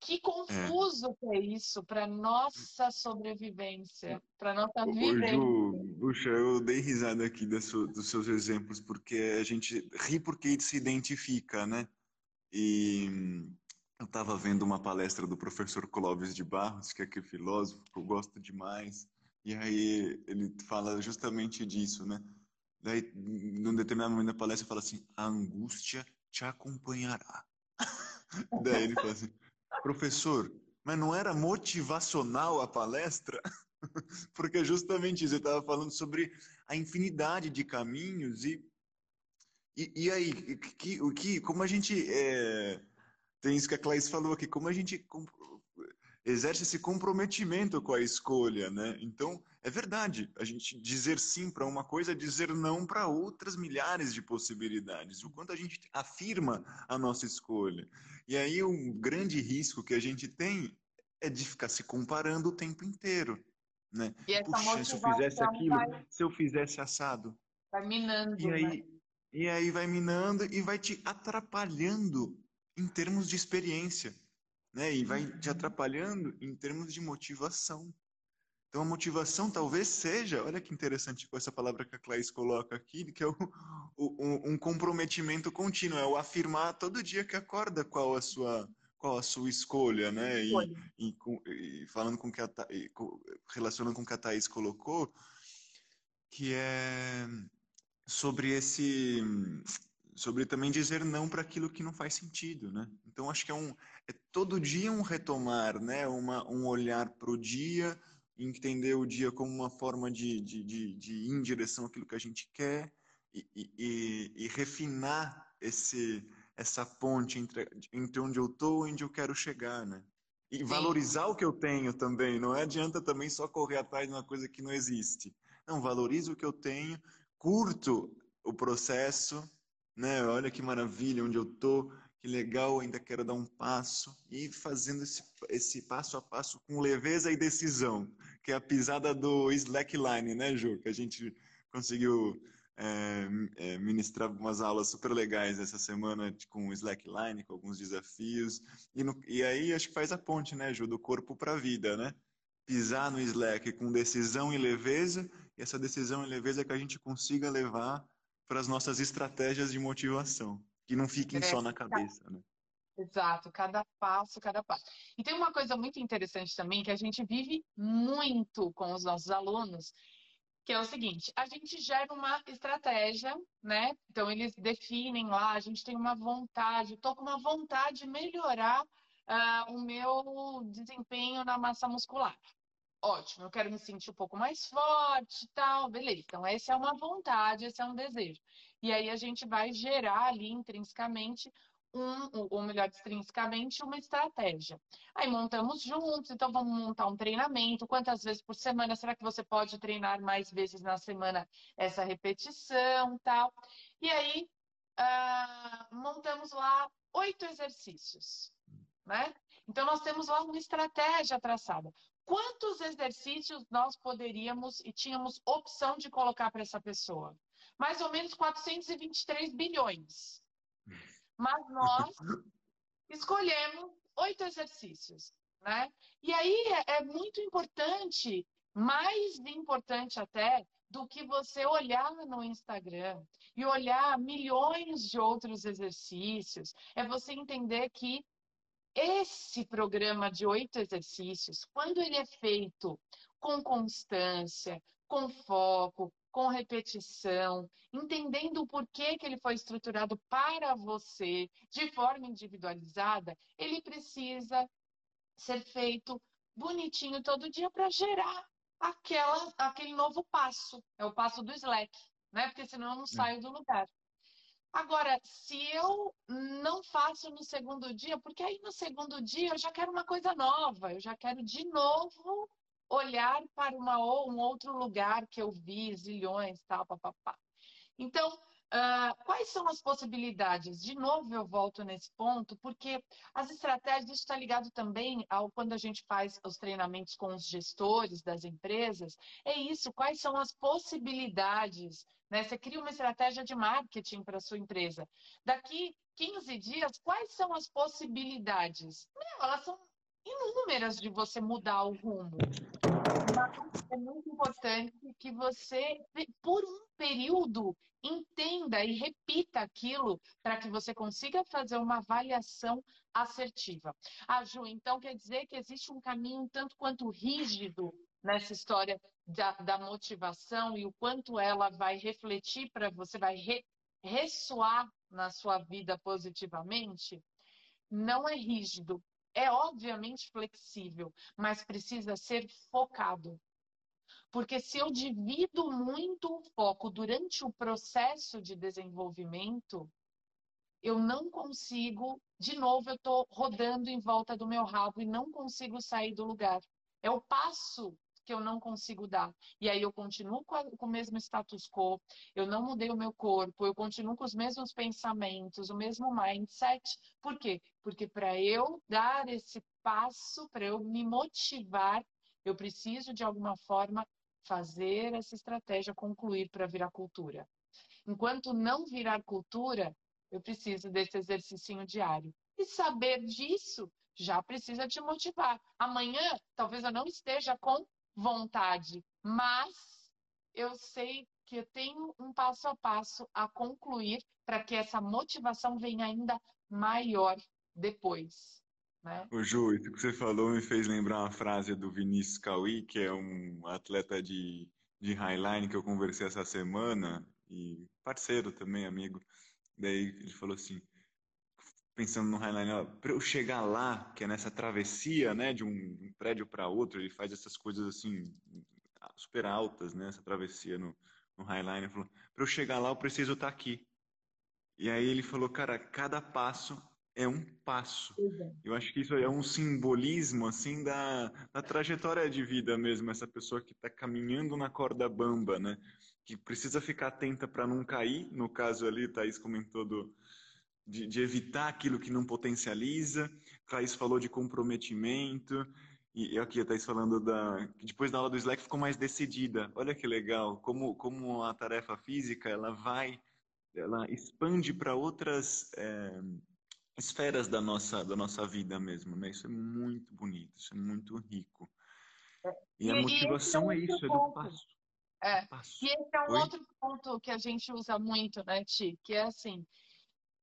Que confuso é. que é isso para nossa sobrevivência, para nossa. Ju, puxa, eu dei risada aqui dos seus exemplos, porque a gente ri porque se identifica, né? E eu estava vendo uma palestra do professor Clóvis de Barros, que é aquele filósofo que eu gosto demais, e aí ele fala justamente disso, né? Daí, num determinado momento da palestra, ele fala assim: a angústia te acompanhará. Daí ele fala assim: professor, mas não era motivacional a palestra? Porque é justamente isso, eu estava falando sobre a infinidade de caminhos e, e, e aí, que, o que, como a gente é, tem isso que a Clarice falou aqui, como a gente exerce esse comprometimento com a escolha, né? Então, é verdade, a gente dizer sim para uma coisa é dizer não para outras milhares de possibilidades. O quanto a gente afirma a nossa escolha. E aí, um grande risco que a gente tem é de ficar se comparando o tempo inteiro. Né? Puxa, se eu fizesse aquilo, vai... se eu fizesse assado. Vai minando. E aí, né? e aí vai minando e vai te atrapalhando em termos de experiência. Né? E vai te atrapalhando em termos de motivação. Então, a motivação talvez seja, olha que interessante com essa palavra que a Clarice coloca aqui, que é o, o, um comprometimento contínuo, é o afirmar todo dia que acorda qual a sua, qual a sua escolha, né? E, e, e falando com que a, relacionando com o que a Thaís colocou, que é sobre esse sobre também dizer não para aquilo que não faz sentido, né? Então acho que é um é todo dia um retomar, né? Uma, um olhar para o dia, entender o dia como uma forma de, de, de, de ir em direção àquilo que a gente quer e, e, e refinar esse essa ponte entre, entre onde eu estou e onde eu quero chegar, né? E Sim. valorizar o que eu tenho também. Não adianta também só correr atrás de uma coisa que não existe. Não, valorizo o que eu tenho, curto o processo, né? Olha que maravilha onde eu tô, que legal, ainda quero dar um passo e fazendo esse, esse passo a passo com leveza e decisão, que é a pisada do slackline, né, Ju? Que a gente conseguiu é, é, ministrar umas aulas super legais essa semana com slackline, com alguns desafios. E, no, e aí acho que faz a ponte, né, Ju, do corpo para a vida, né? Pisar no slack com decisão e leveza, e essa decisão e leveza que a gente consiga levar para as nossas estratégias de motivação, que não fiquem é, só na cabeça, né? Exato, cada passo, cada passo. E tem uma coisa muito interessante também que a gente vive muito com os nossos alunos, que é o seguinte: a gente gera uma estratégia, né? Então eles definem lá, a gente tem uma vontade, estou com uma vontade de melhorar uh, o meu desempenho na massa muscular. Ótimo, eu quero me sentir um pouco mais forte e tal, beleza. Então, essa é uma vontade, esse é um desejo. E aí a gente vai gerar ali intrinsecamente um, ou melhor, extrinsecamente, uma estratégia. Aí montamos juntos, então vamos montar um treinamento. Quantas vezes por semana? Será que você pode treinar mais vezes na semana essa repetição tal? E aí uh, montamos lá oito exercícios, né? Então nós temos lá uma estratégia traçada. Quantos exercícios nós poderíamos e tínhamos opção de colocar para essa pessoa? Mais ou menos 423 bilhões. Mas nós escolhemos oito exercícios, né? E aí é, é muito importante, mais importante até, do que você olhar no Instagram e olhar milhões de outros exercícios, é você entender que esse programa de oito exercícios, quando ele é feito com constância, com foco, com repetição, entendendo o porquê que ele foi estruturado para você de forma individualizada, ele precisa ser feito bonitinho todo dia para gerar aquela, aquele novo passo. É o passo do Slack, né? Porque senão eu não hum. saio do lugar. Agora, se eu não faço no segundo dia, porque aí no segundo dia eu já quero uma coisa nova, eu já quero de novo olhar para uma, um outro lugar que eu vi, zilhões, tal, papapá. Então, uh, quais são as possibilidades? De novo, eu volto nesse ponto, porque as estratégias, isso está ligado também ao quando a gente faz os treinamentos com os gestores das empresas, é isso, quais são as possibilidades? Né? Você cria uma estratégia de marketing para a sua empresa. Daqui 15 dias, quais são as possibilidades? Meu, elas são inúmeras de você mudar o rumo. É muito importante que você, por um período, entenda e repita aquilo para que você consiga fazer uma avaliação assertiva. Ah, Ju, então quer dizer que existe um caminho tanto quanto rígido nessa história da, da motivação e o quanto ela vai refletir para você, vai re, ressoar na sua vida positivamente? Não é rígido, é obviamente flexível, mas precisa ser focado. Porque se eu divido muito o foco durante o processo de desenvolvimento, eu não consigo, de novo, eu estou rodando em volta do meu rabo e não consigo sair do lugar. É o passo que eu não consigo dar. E aí eu continuo com, a, com, o mesmo status quo, eu não mudei o meu corpo, eu continuo com os mesmos pensamentos, o mesmo mindset. Por quê? Porque para eu dar esse passo, para eu me motivar, eu preciso de alguma forma fazer essa estratégia concluir para virar cultura. Enquanto não virar cultura, eu preciso desse exercício diário. E saber disso já precisa te motivar. Amanhã, talvez eu não esteja com vontade, mas eu sei que eu tenho um passo a passo a concluir para que essa motivação venha ainda maior depois. Né? O Ju, isso que você falou me fez lembrar uma frase do Vinícius Cauí, que é um atleta de, de highline que eu conversei essa semana, e parceiro também, amigo. Daí ele falou assim, pensando no Highline, para eu chegar lá, que é nessa travessia, né, de um prédio para outro, ele faz essas coisas assim super altas, né, essa travessia no, no Highline, falou, para eu chegar lá eu preciso estar tá aqui. E aí ele falou, cara, cada passo é um passo. Eu acho que isso é um simbolismo assim da, da trajetória de vida mesmo, essa pessoa que está caminhando na corda bamba, né? Que precisa ficar atenta para não cair. No caso ali, Thaís comentou do, de, de evitar aquilo que não potencializa. Thaís falou de comprometimento. E, e aqui a Thaís falando da. Depois da aula do Slack ficou mais decidida. Olha que legal, como, como a tarefa física ela vai, ela expande para outras é, esferas da nossa, da nossa vida mesmo. Né? Isso é muito bonito, isso é muito rico. E, e a motivação e é, é isso, ponto. é do passo. É. Passo. E esse é um Oi? outro ponto que a gente usa muito, né, Ti? Que é assim,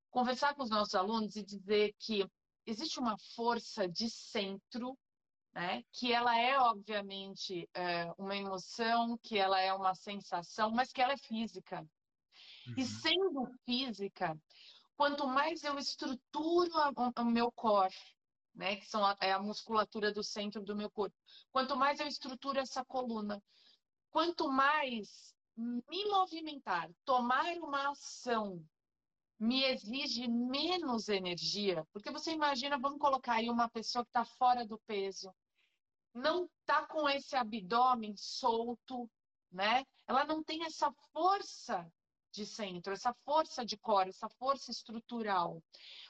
conversar com os nossos alunos e dizer que existe uma força de centro, né? Que ela é obviamente é, uma emoção, que ela é uma sensação, mas que ela é física. Uhum. E sendo física, quanto mais eu estruturo o meu core, né, que são a, é a musculatura do centro do meu corpo, quanto mais eu estruturo essa coluna, quanto mais me movimentar, tomar uma ação me exige menos energia, porque você imagina, vamos colocar aí uma pessoa que está fora do peso, não está com esse abdômen solto, né? Ela não tem essa força de centro, essa força de core, essa força estrutural.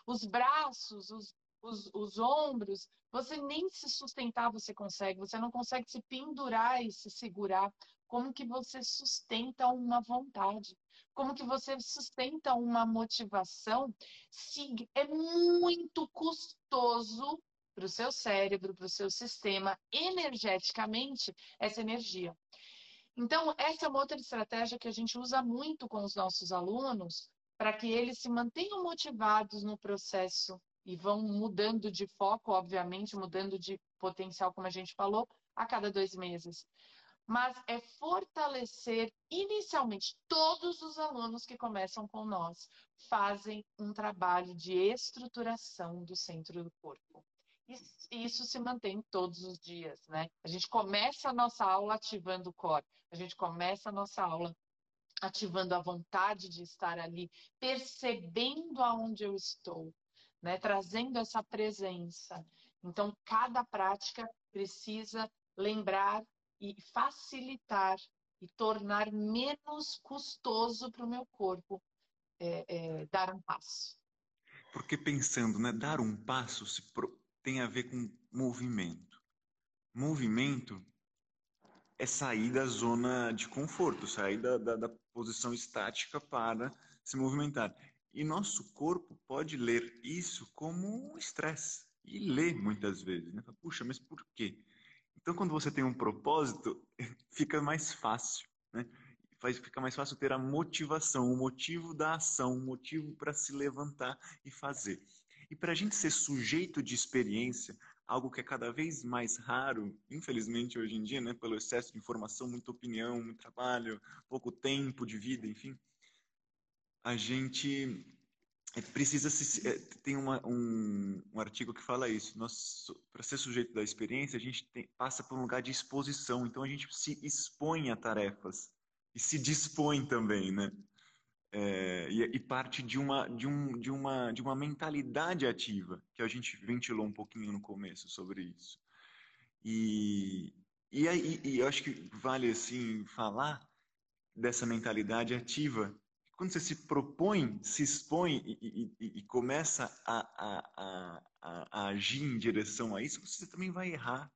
Os braços, os, os, os ombros, você nem se sustentar você consegue, você não consegue se pendurar e se segurar. Como que você sustenta uma vontade? como que você sustenta uma motivação se é muito custoso para o seu cérebro, para o seu sistema, energeticamente, essa energia. Então, essa é uma outra estratégia que a gente usa muito com os nossos alunos para que eles se mantenham motivados no processo e vão mudando de foco, obviamente, mudando de potencial, como a gente falou, a cada dois meses mas é fortalecer inicialmente todos os alunos que começam com nós fazem um trabalho de estruturação do centro do corpo. E isso se mantém todos os dias, né? A gente começa a nossa aula ativando o core, a gente começa a nossa aula ativando a vontade de estar ali, percebendo aonde eu estou, né? Trazendo essa presença. Então, cada prática precisa lembrar e facilitar e tornar menos custoso para o meu corpo é, é, dar um passo. Porque pensando, né, dar um passo pro... tem a ver com movimento. Movimento é sair da zona de conforto, sair da, da, da posição estática para se movimentar. E nosso corpo pode ler isso como um estresse. E lê muitas vezes. Né? Puxa, mas por quê? Então, quando você tem um propósito, fica mais fácil, né? Faz, fica mais fácil ter a motivação, o motivo da ação, o motivo para se levantar e fazer. E para a gente ser sujeito de experiência, algo que é cada vez mais raro, infelizmente hoje em dia, né, pelo excesso de informação, muita opinião, muito trabalho, pouco tempo de vida, enfim, a gente é, precisa se é, tem uma, um, um, artigo que fala isso para ser sujeito da experiência a gente tem, passa por um lugar de exposição então a gente se expõe a tarefas e se dispõe também né é, e, e, parte de uma de um de uma de uma mentalidade ativa que a gente ventilou um pouquinho no começo sobre isso e e, aí, e eu acho que vale assim falar dessa mentalidade ativa quando você se propõe, se expõe e, e, e começa a, a, a, a, agir em direção a isso, você também vai errar.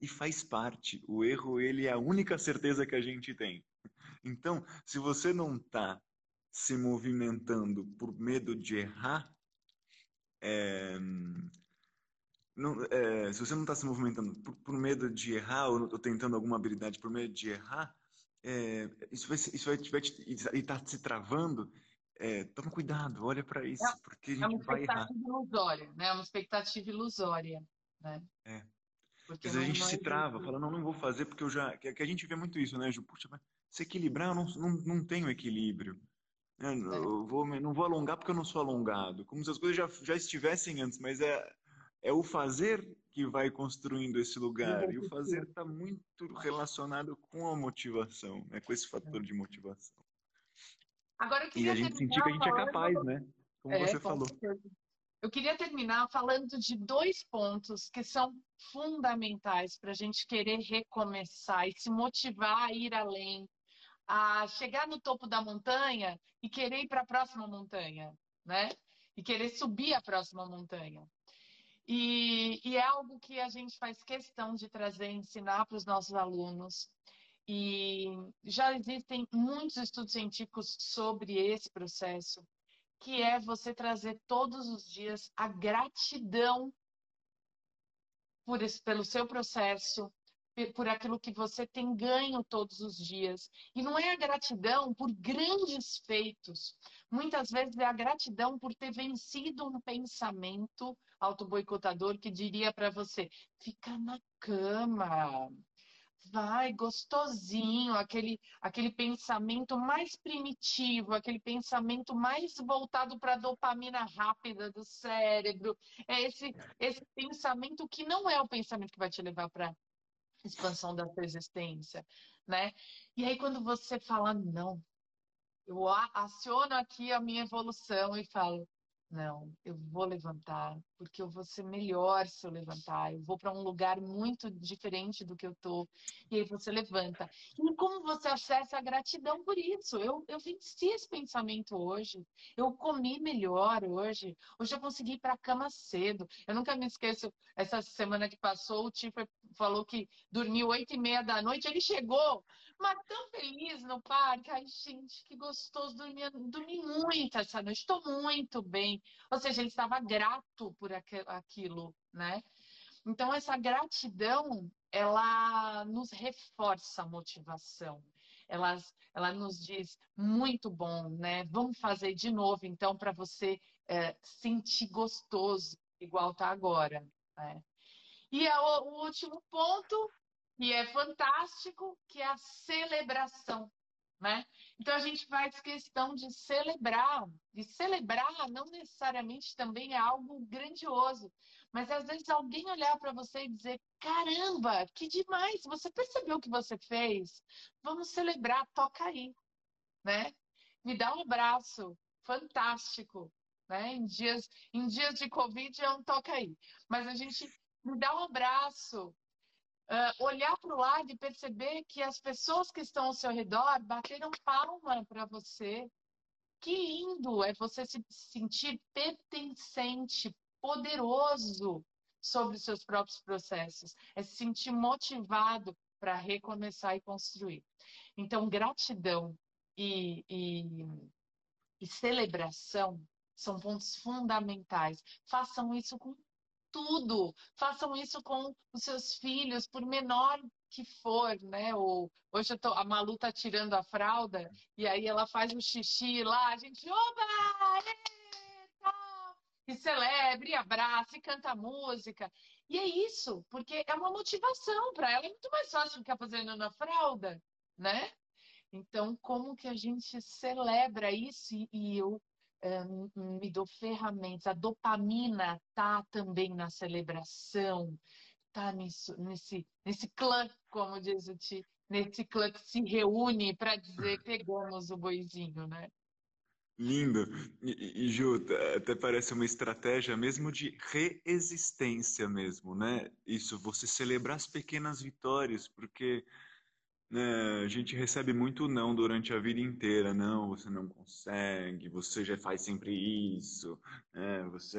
E faz parte. O erro, ele é a única certeza que a gente tem. Então, se você não está se movimentando por medo de errar, é, não, é, se você não está se movimentando por, por, medo de errar ou, ou tentando alguma habilidade por medo de errar, é, isso vai, isso vai, vai e está se travando, é, toma cuidado, olha para isso, é, porque a gente é vai errar. Ilusória, né? É uma expectativa ilusória, né? É. Porque a gente se trava, fala, não, não vou fazer porque eu já... Que, que a gente vê muito isso, né, Ju? Puxa, mas se equilibrar, eu não, não, não tenho equilíbrio. É. eu vou, não vou alongar porque eu não sou alongado. Como se as coisas já, já estivessem antes, mas é, é o fazer que vai construindo esse lugar. E o fazer está muito relacionado com a motivação, né? com esse fator de motivação. Agora, e a gente sentir que a gente é capaz, né? Como é, você falou. Eu queria terminar falando de dois pontos que são fundamentais para a gente querer recomeçar e se motivar a ir além, a chegar no topo da montanha e querer ir para a próxima montanha, né? E querer subir a próxima montanha. E, e, é algo que a gente faz questão de trazer, ensinar para os nossos alunos. E já existem muitos estudos científicos sobre esse processo, que é você trazer todos os dias a gratidão por esse, pelo seu processo, por aquilo que você tem ganho todos os dias. E não é a gratidão por grandes feitos. Muitas vezes é a gratidão por ter vencido um pensamento autoboicotador que diria para você: fica na cama, vai gostosinho, aquele, aquele pensamento mais primitivo, aquele pensamento mais voltado para a dopamina rápida do cérebro. É esse, esse pensamento que não é o pensamento que vai te levar para expansão da sua existência, né? E aí quando você fala não, eu aciono aqui a minha evolução e falo não, eu vou levantar, porque eu vou ser melhor se eu levantar. Eu vou para um lugar muito diferente do que eu tô. E aí você levanta. E como você acessa a gratidão por isso? Eu, eu venci esse pensamento hoje. Eu comi melhor hoje. Hoje eu consegui ir para a cama cedo. Eu nunca me esqueço, essa semana que passou, o Tiffer falou que dormiu oito e meia da noite. Ele chegou mas tão feliz no parque. Ai, gente, que gostoso. Dormir, dormi muito essa noite. Estou muito bem. Ou seja, ele estava grato por aquilo, né? Então, essa gratidão, ela nos reforça a motivação. Ela, ela nos diz, muito bom, né? Vamos fazer de novo, então, para você é, sentir gostoso, igual tá agora. Né? E o último ponto e é fantástico, que é a celebração. Né? Então a gente faz questão de celebrar, e celebrar não necessariamente também é algo grandioso, mas às vezes alguém olhar para você e dizer: caramba, que demais! Você percebeu o que você fez? Vamos celebrar, toca aí, né? Me dá um abraço, fantástico, né? Em dias, em dias de Covid é um toca aí, mas a gente me dá um abraço, uh, olhar para o lado e perceber que as pessoas que estão ao seu redor bateram palma para você. Que lindo é você se sentir pertencente, poderoso sobre os seus próprios processos. É se sentir motivado para recomeçar e construir. Então, gratidão e, e, e celebração são pontos fundamentais. Façam isso com tudo. Façam isso com os seus filhos, por menor que for, né? Ou, hoje tô, a Malu tá tirando a fralda e aí ela faz um xixi lá, a gente, oba! E celebre, e abraça, e canta música. E é isso, porque é uma motivação para ela. É muito mais fácil ficar fazendo na fralda, né? Então, como que a gente celebra isso? E eu me dou ferramentas. A dopamina tá também na celebração, tá nisso, nesse, nesse clã, como diz o Ti, nesse clã que se reúne para dizer pegamos o boizinho, né? Lindo. E, e, Ju, até parece uma estratégia mesmo de reexistência mesmo, né? Isso, você celebrar as pequenas vitórias, porque né, a gente recebe muito não durante a vida inteira. Não, você não consegue, você já faz sempre isso, né? você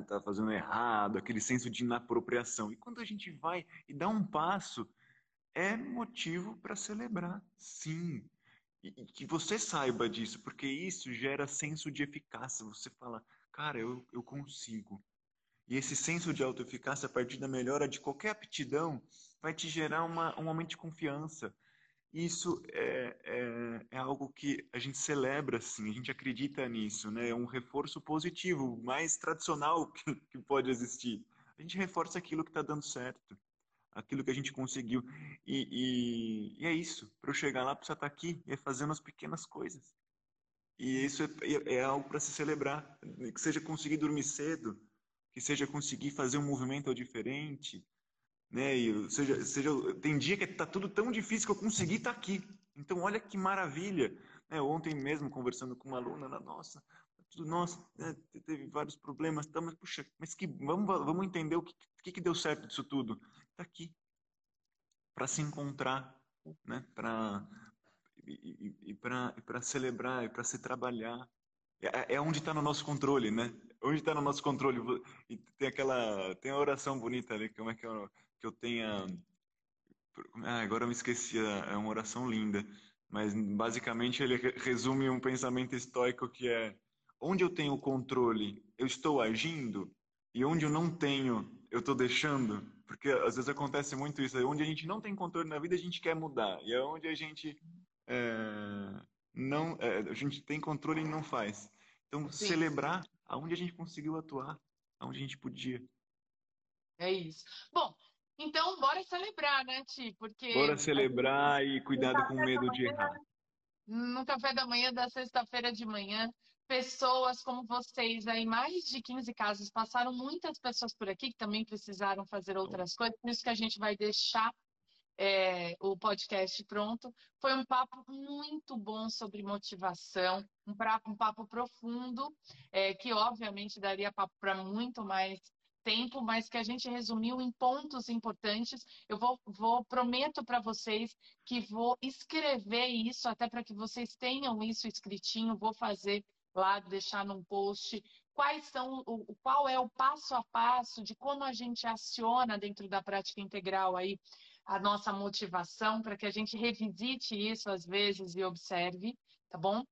está ah, fazendo errado, aquele senso de inapropriação. E quando a gente vai e dá um passo, é motivo para celebrar, sim. E, que você saiba disso, porque isso gera senso de eficácia. Você fala, cara, eu, eu consigo. E esse senso de autoeficácia, a partir da melhora de qualquer aptidão, vai te gerar uma, um aumento de confiança. Isso é, é, é, algo que a gente celebra, assim, a gente acredita nisso, né? É um reforço positivo, mais tradicional que, que pode existir. A gente reforça aquilo que está dando certo aquilo que a gente conseguiu. E, e, e é isso. Para eu chegar lá, precisa estar tá aqui e é fazendo as pequenas coisas. E isso é, é, é algo para se celebrar. Que seja conseguir dormir cedo, que seja conseguir fazer um movimento diferente. Né? E, seja, seja, tem dia que está tudo tão difícil que eu consegui estar tá aqui. Então, olha que maravilha. Né? Ontem mesmo, conversando com uma aluna, ela, nossa, tudo, nossa, né? teve vários problemas, tá, mas puxa, mas que vamos, vamos entender o que, que, que deu certo disso tudo está aqui para se encontrar, né? Para e, e, e para celebrar e para se trabalhar. É, é onde está no nosso controle, né? Onde está no nosso controle. E tem aquela, tem a oração bonita ali, como é que eu, que eu tenha. Ah, agora eu me esqueci, é uma oração linda. Mas basicamente ele resume um pensamento estoico que é: onde eu tenho controle, eu estou agindo, e onde eu não tenho, eu estou deixando. Porque às vezes acontece muito isso. Onde a gente não tem controle na vida, a gente quer mudar. E é onde a gente é, não, é, a gente tem controle e não faz. Então, Sim. celebrar aonde a gente conseguiu atuar, aonde a gente podia. É isso. Bom, então bora celebrar, né, Ti? Porque bora celebrar e cuidado com medo de errar. No café da manhã da sexta-feira de manhã, pessoas como vocês aí, mais de 15 casos, passaram muitas pessoas por aqui que também precisaram fazer outras coisas, por isso que a gente vai deixar é, o podcast pronto. Foi um papo muito bom sobre motivação, um, papo, um papo profundo, é, que obviamente daria papo para muito mais tempo, mas que a gente resumiu em pontos importantes. Eu vou, vou prometo para vocês que vou escrever isso até para que vocês tenham isso escritinho. Vou fazer lá, deixar num post quais são o qual é o passo a passo de como a gente aciona dentro da prática integral aí a nossa motivação para que a gente revisite isso às vezes e observe, tá bom?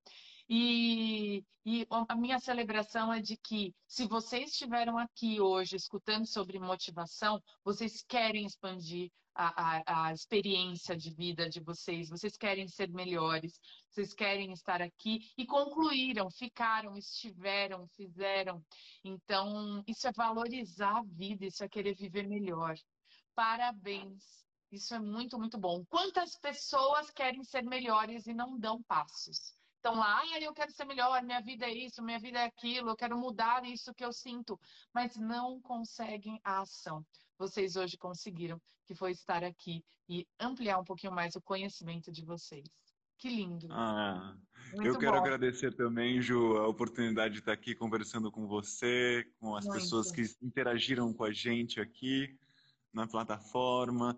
E, e, a minha celebração é de que, se vocês estiveram aqui hoje escutando sobre motivação, vocês querem expandir a, a, a, experiência de vida de vocês, vocês querem ser melhores, vocês querem estar aqui e concluíram, ficaram, estiveram, fizeram. Então, isso é valorizar a vida, isso é querer viver melhor. Parabéns! Isso é muito, muito bom. Quantas pessoas querem ser melhores e não dão passos? estão lá, ah, eu quero ser melhor, minha vida é isso, minha vida é aquilo, eu quero mudar isso que eu sinto, mas não conseguem a ação. Vocês hoje conseguiram, que foi estar aqui e ampliar um pouquinho mais o conhecimento de vocês. Que lindo. Ah, eu quero bom. agradecer também, Ju, a oportunidade de estar aqui conversando com você, com as Muito. pessoas que interagiram com a gente aqui na plataforma.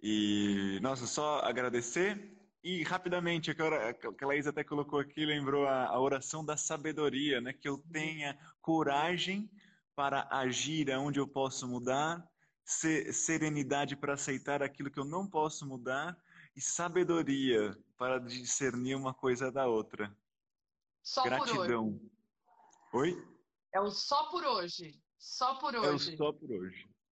E, nossa, só agradecer e rapidamente, aquela, aquela Isa até colocou aqui, lembrou a, a, oração da sabedoria, né? Que eu tenha coragem para agir aonde eu posso mudar, serenidade para aceitar aquilo que eu não posso mudar e sabedoria para discernir uma coisa da outra. Só Gratidão. Oi? É o só por hoje. Só por hoje. É o só por hoje.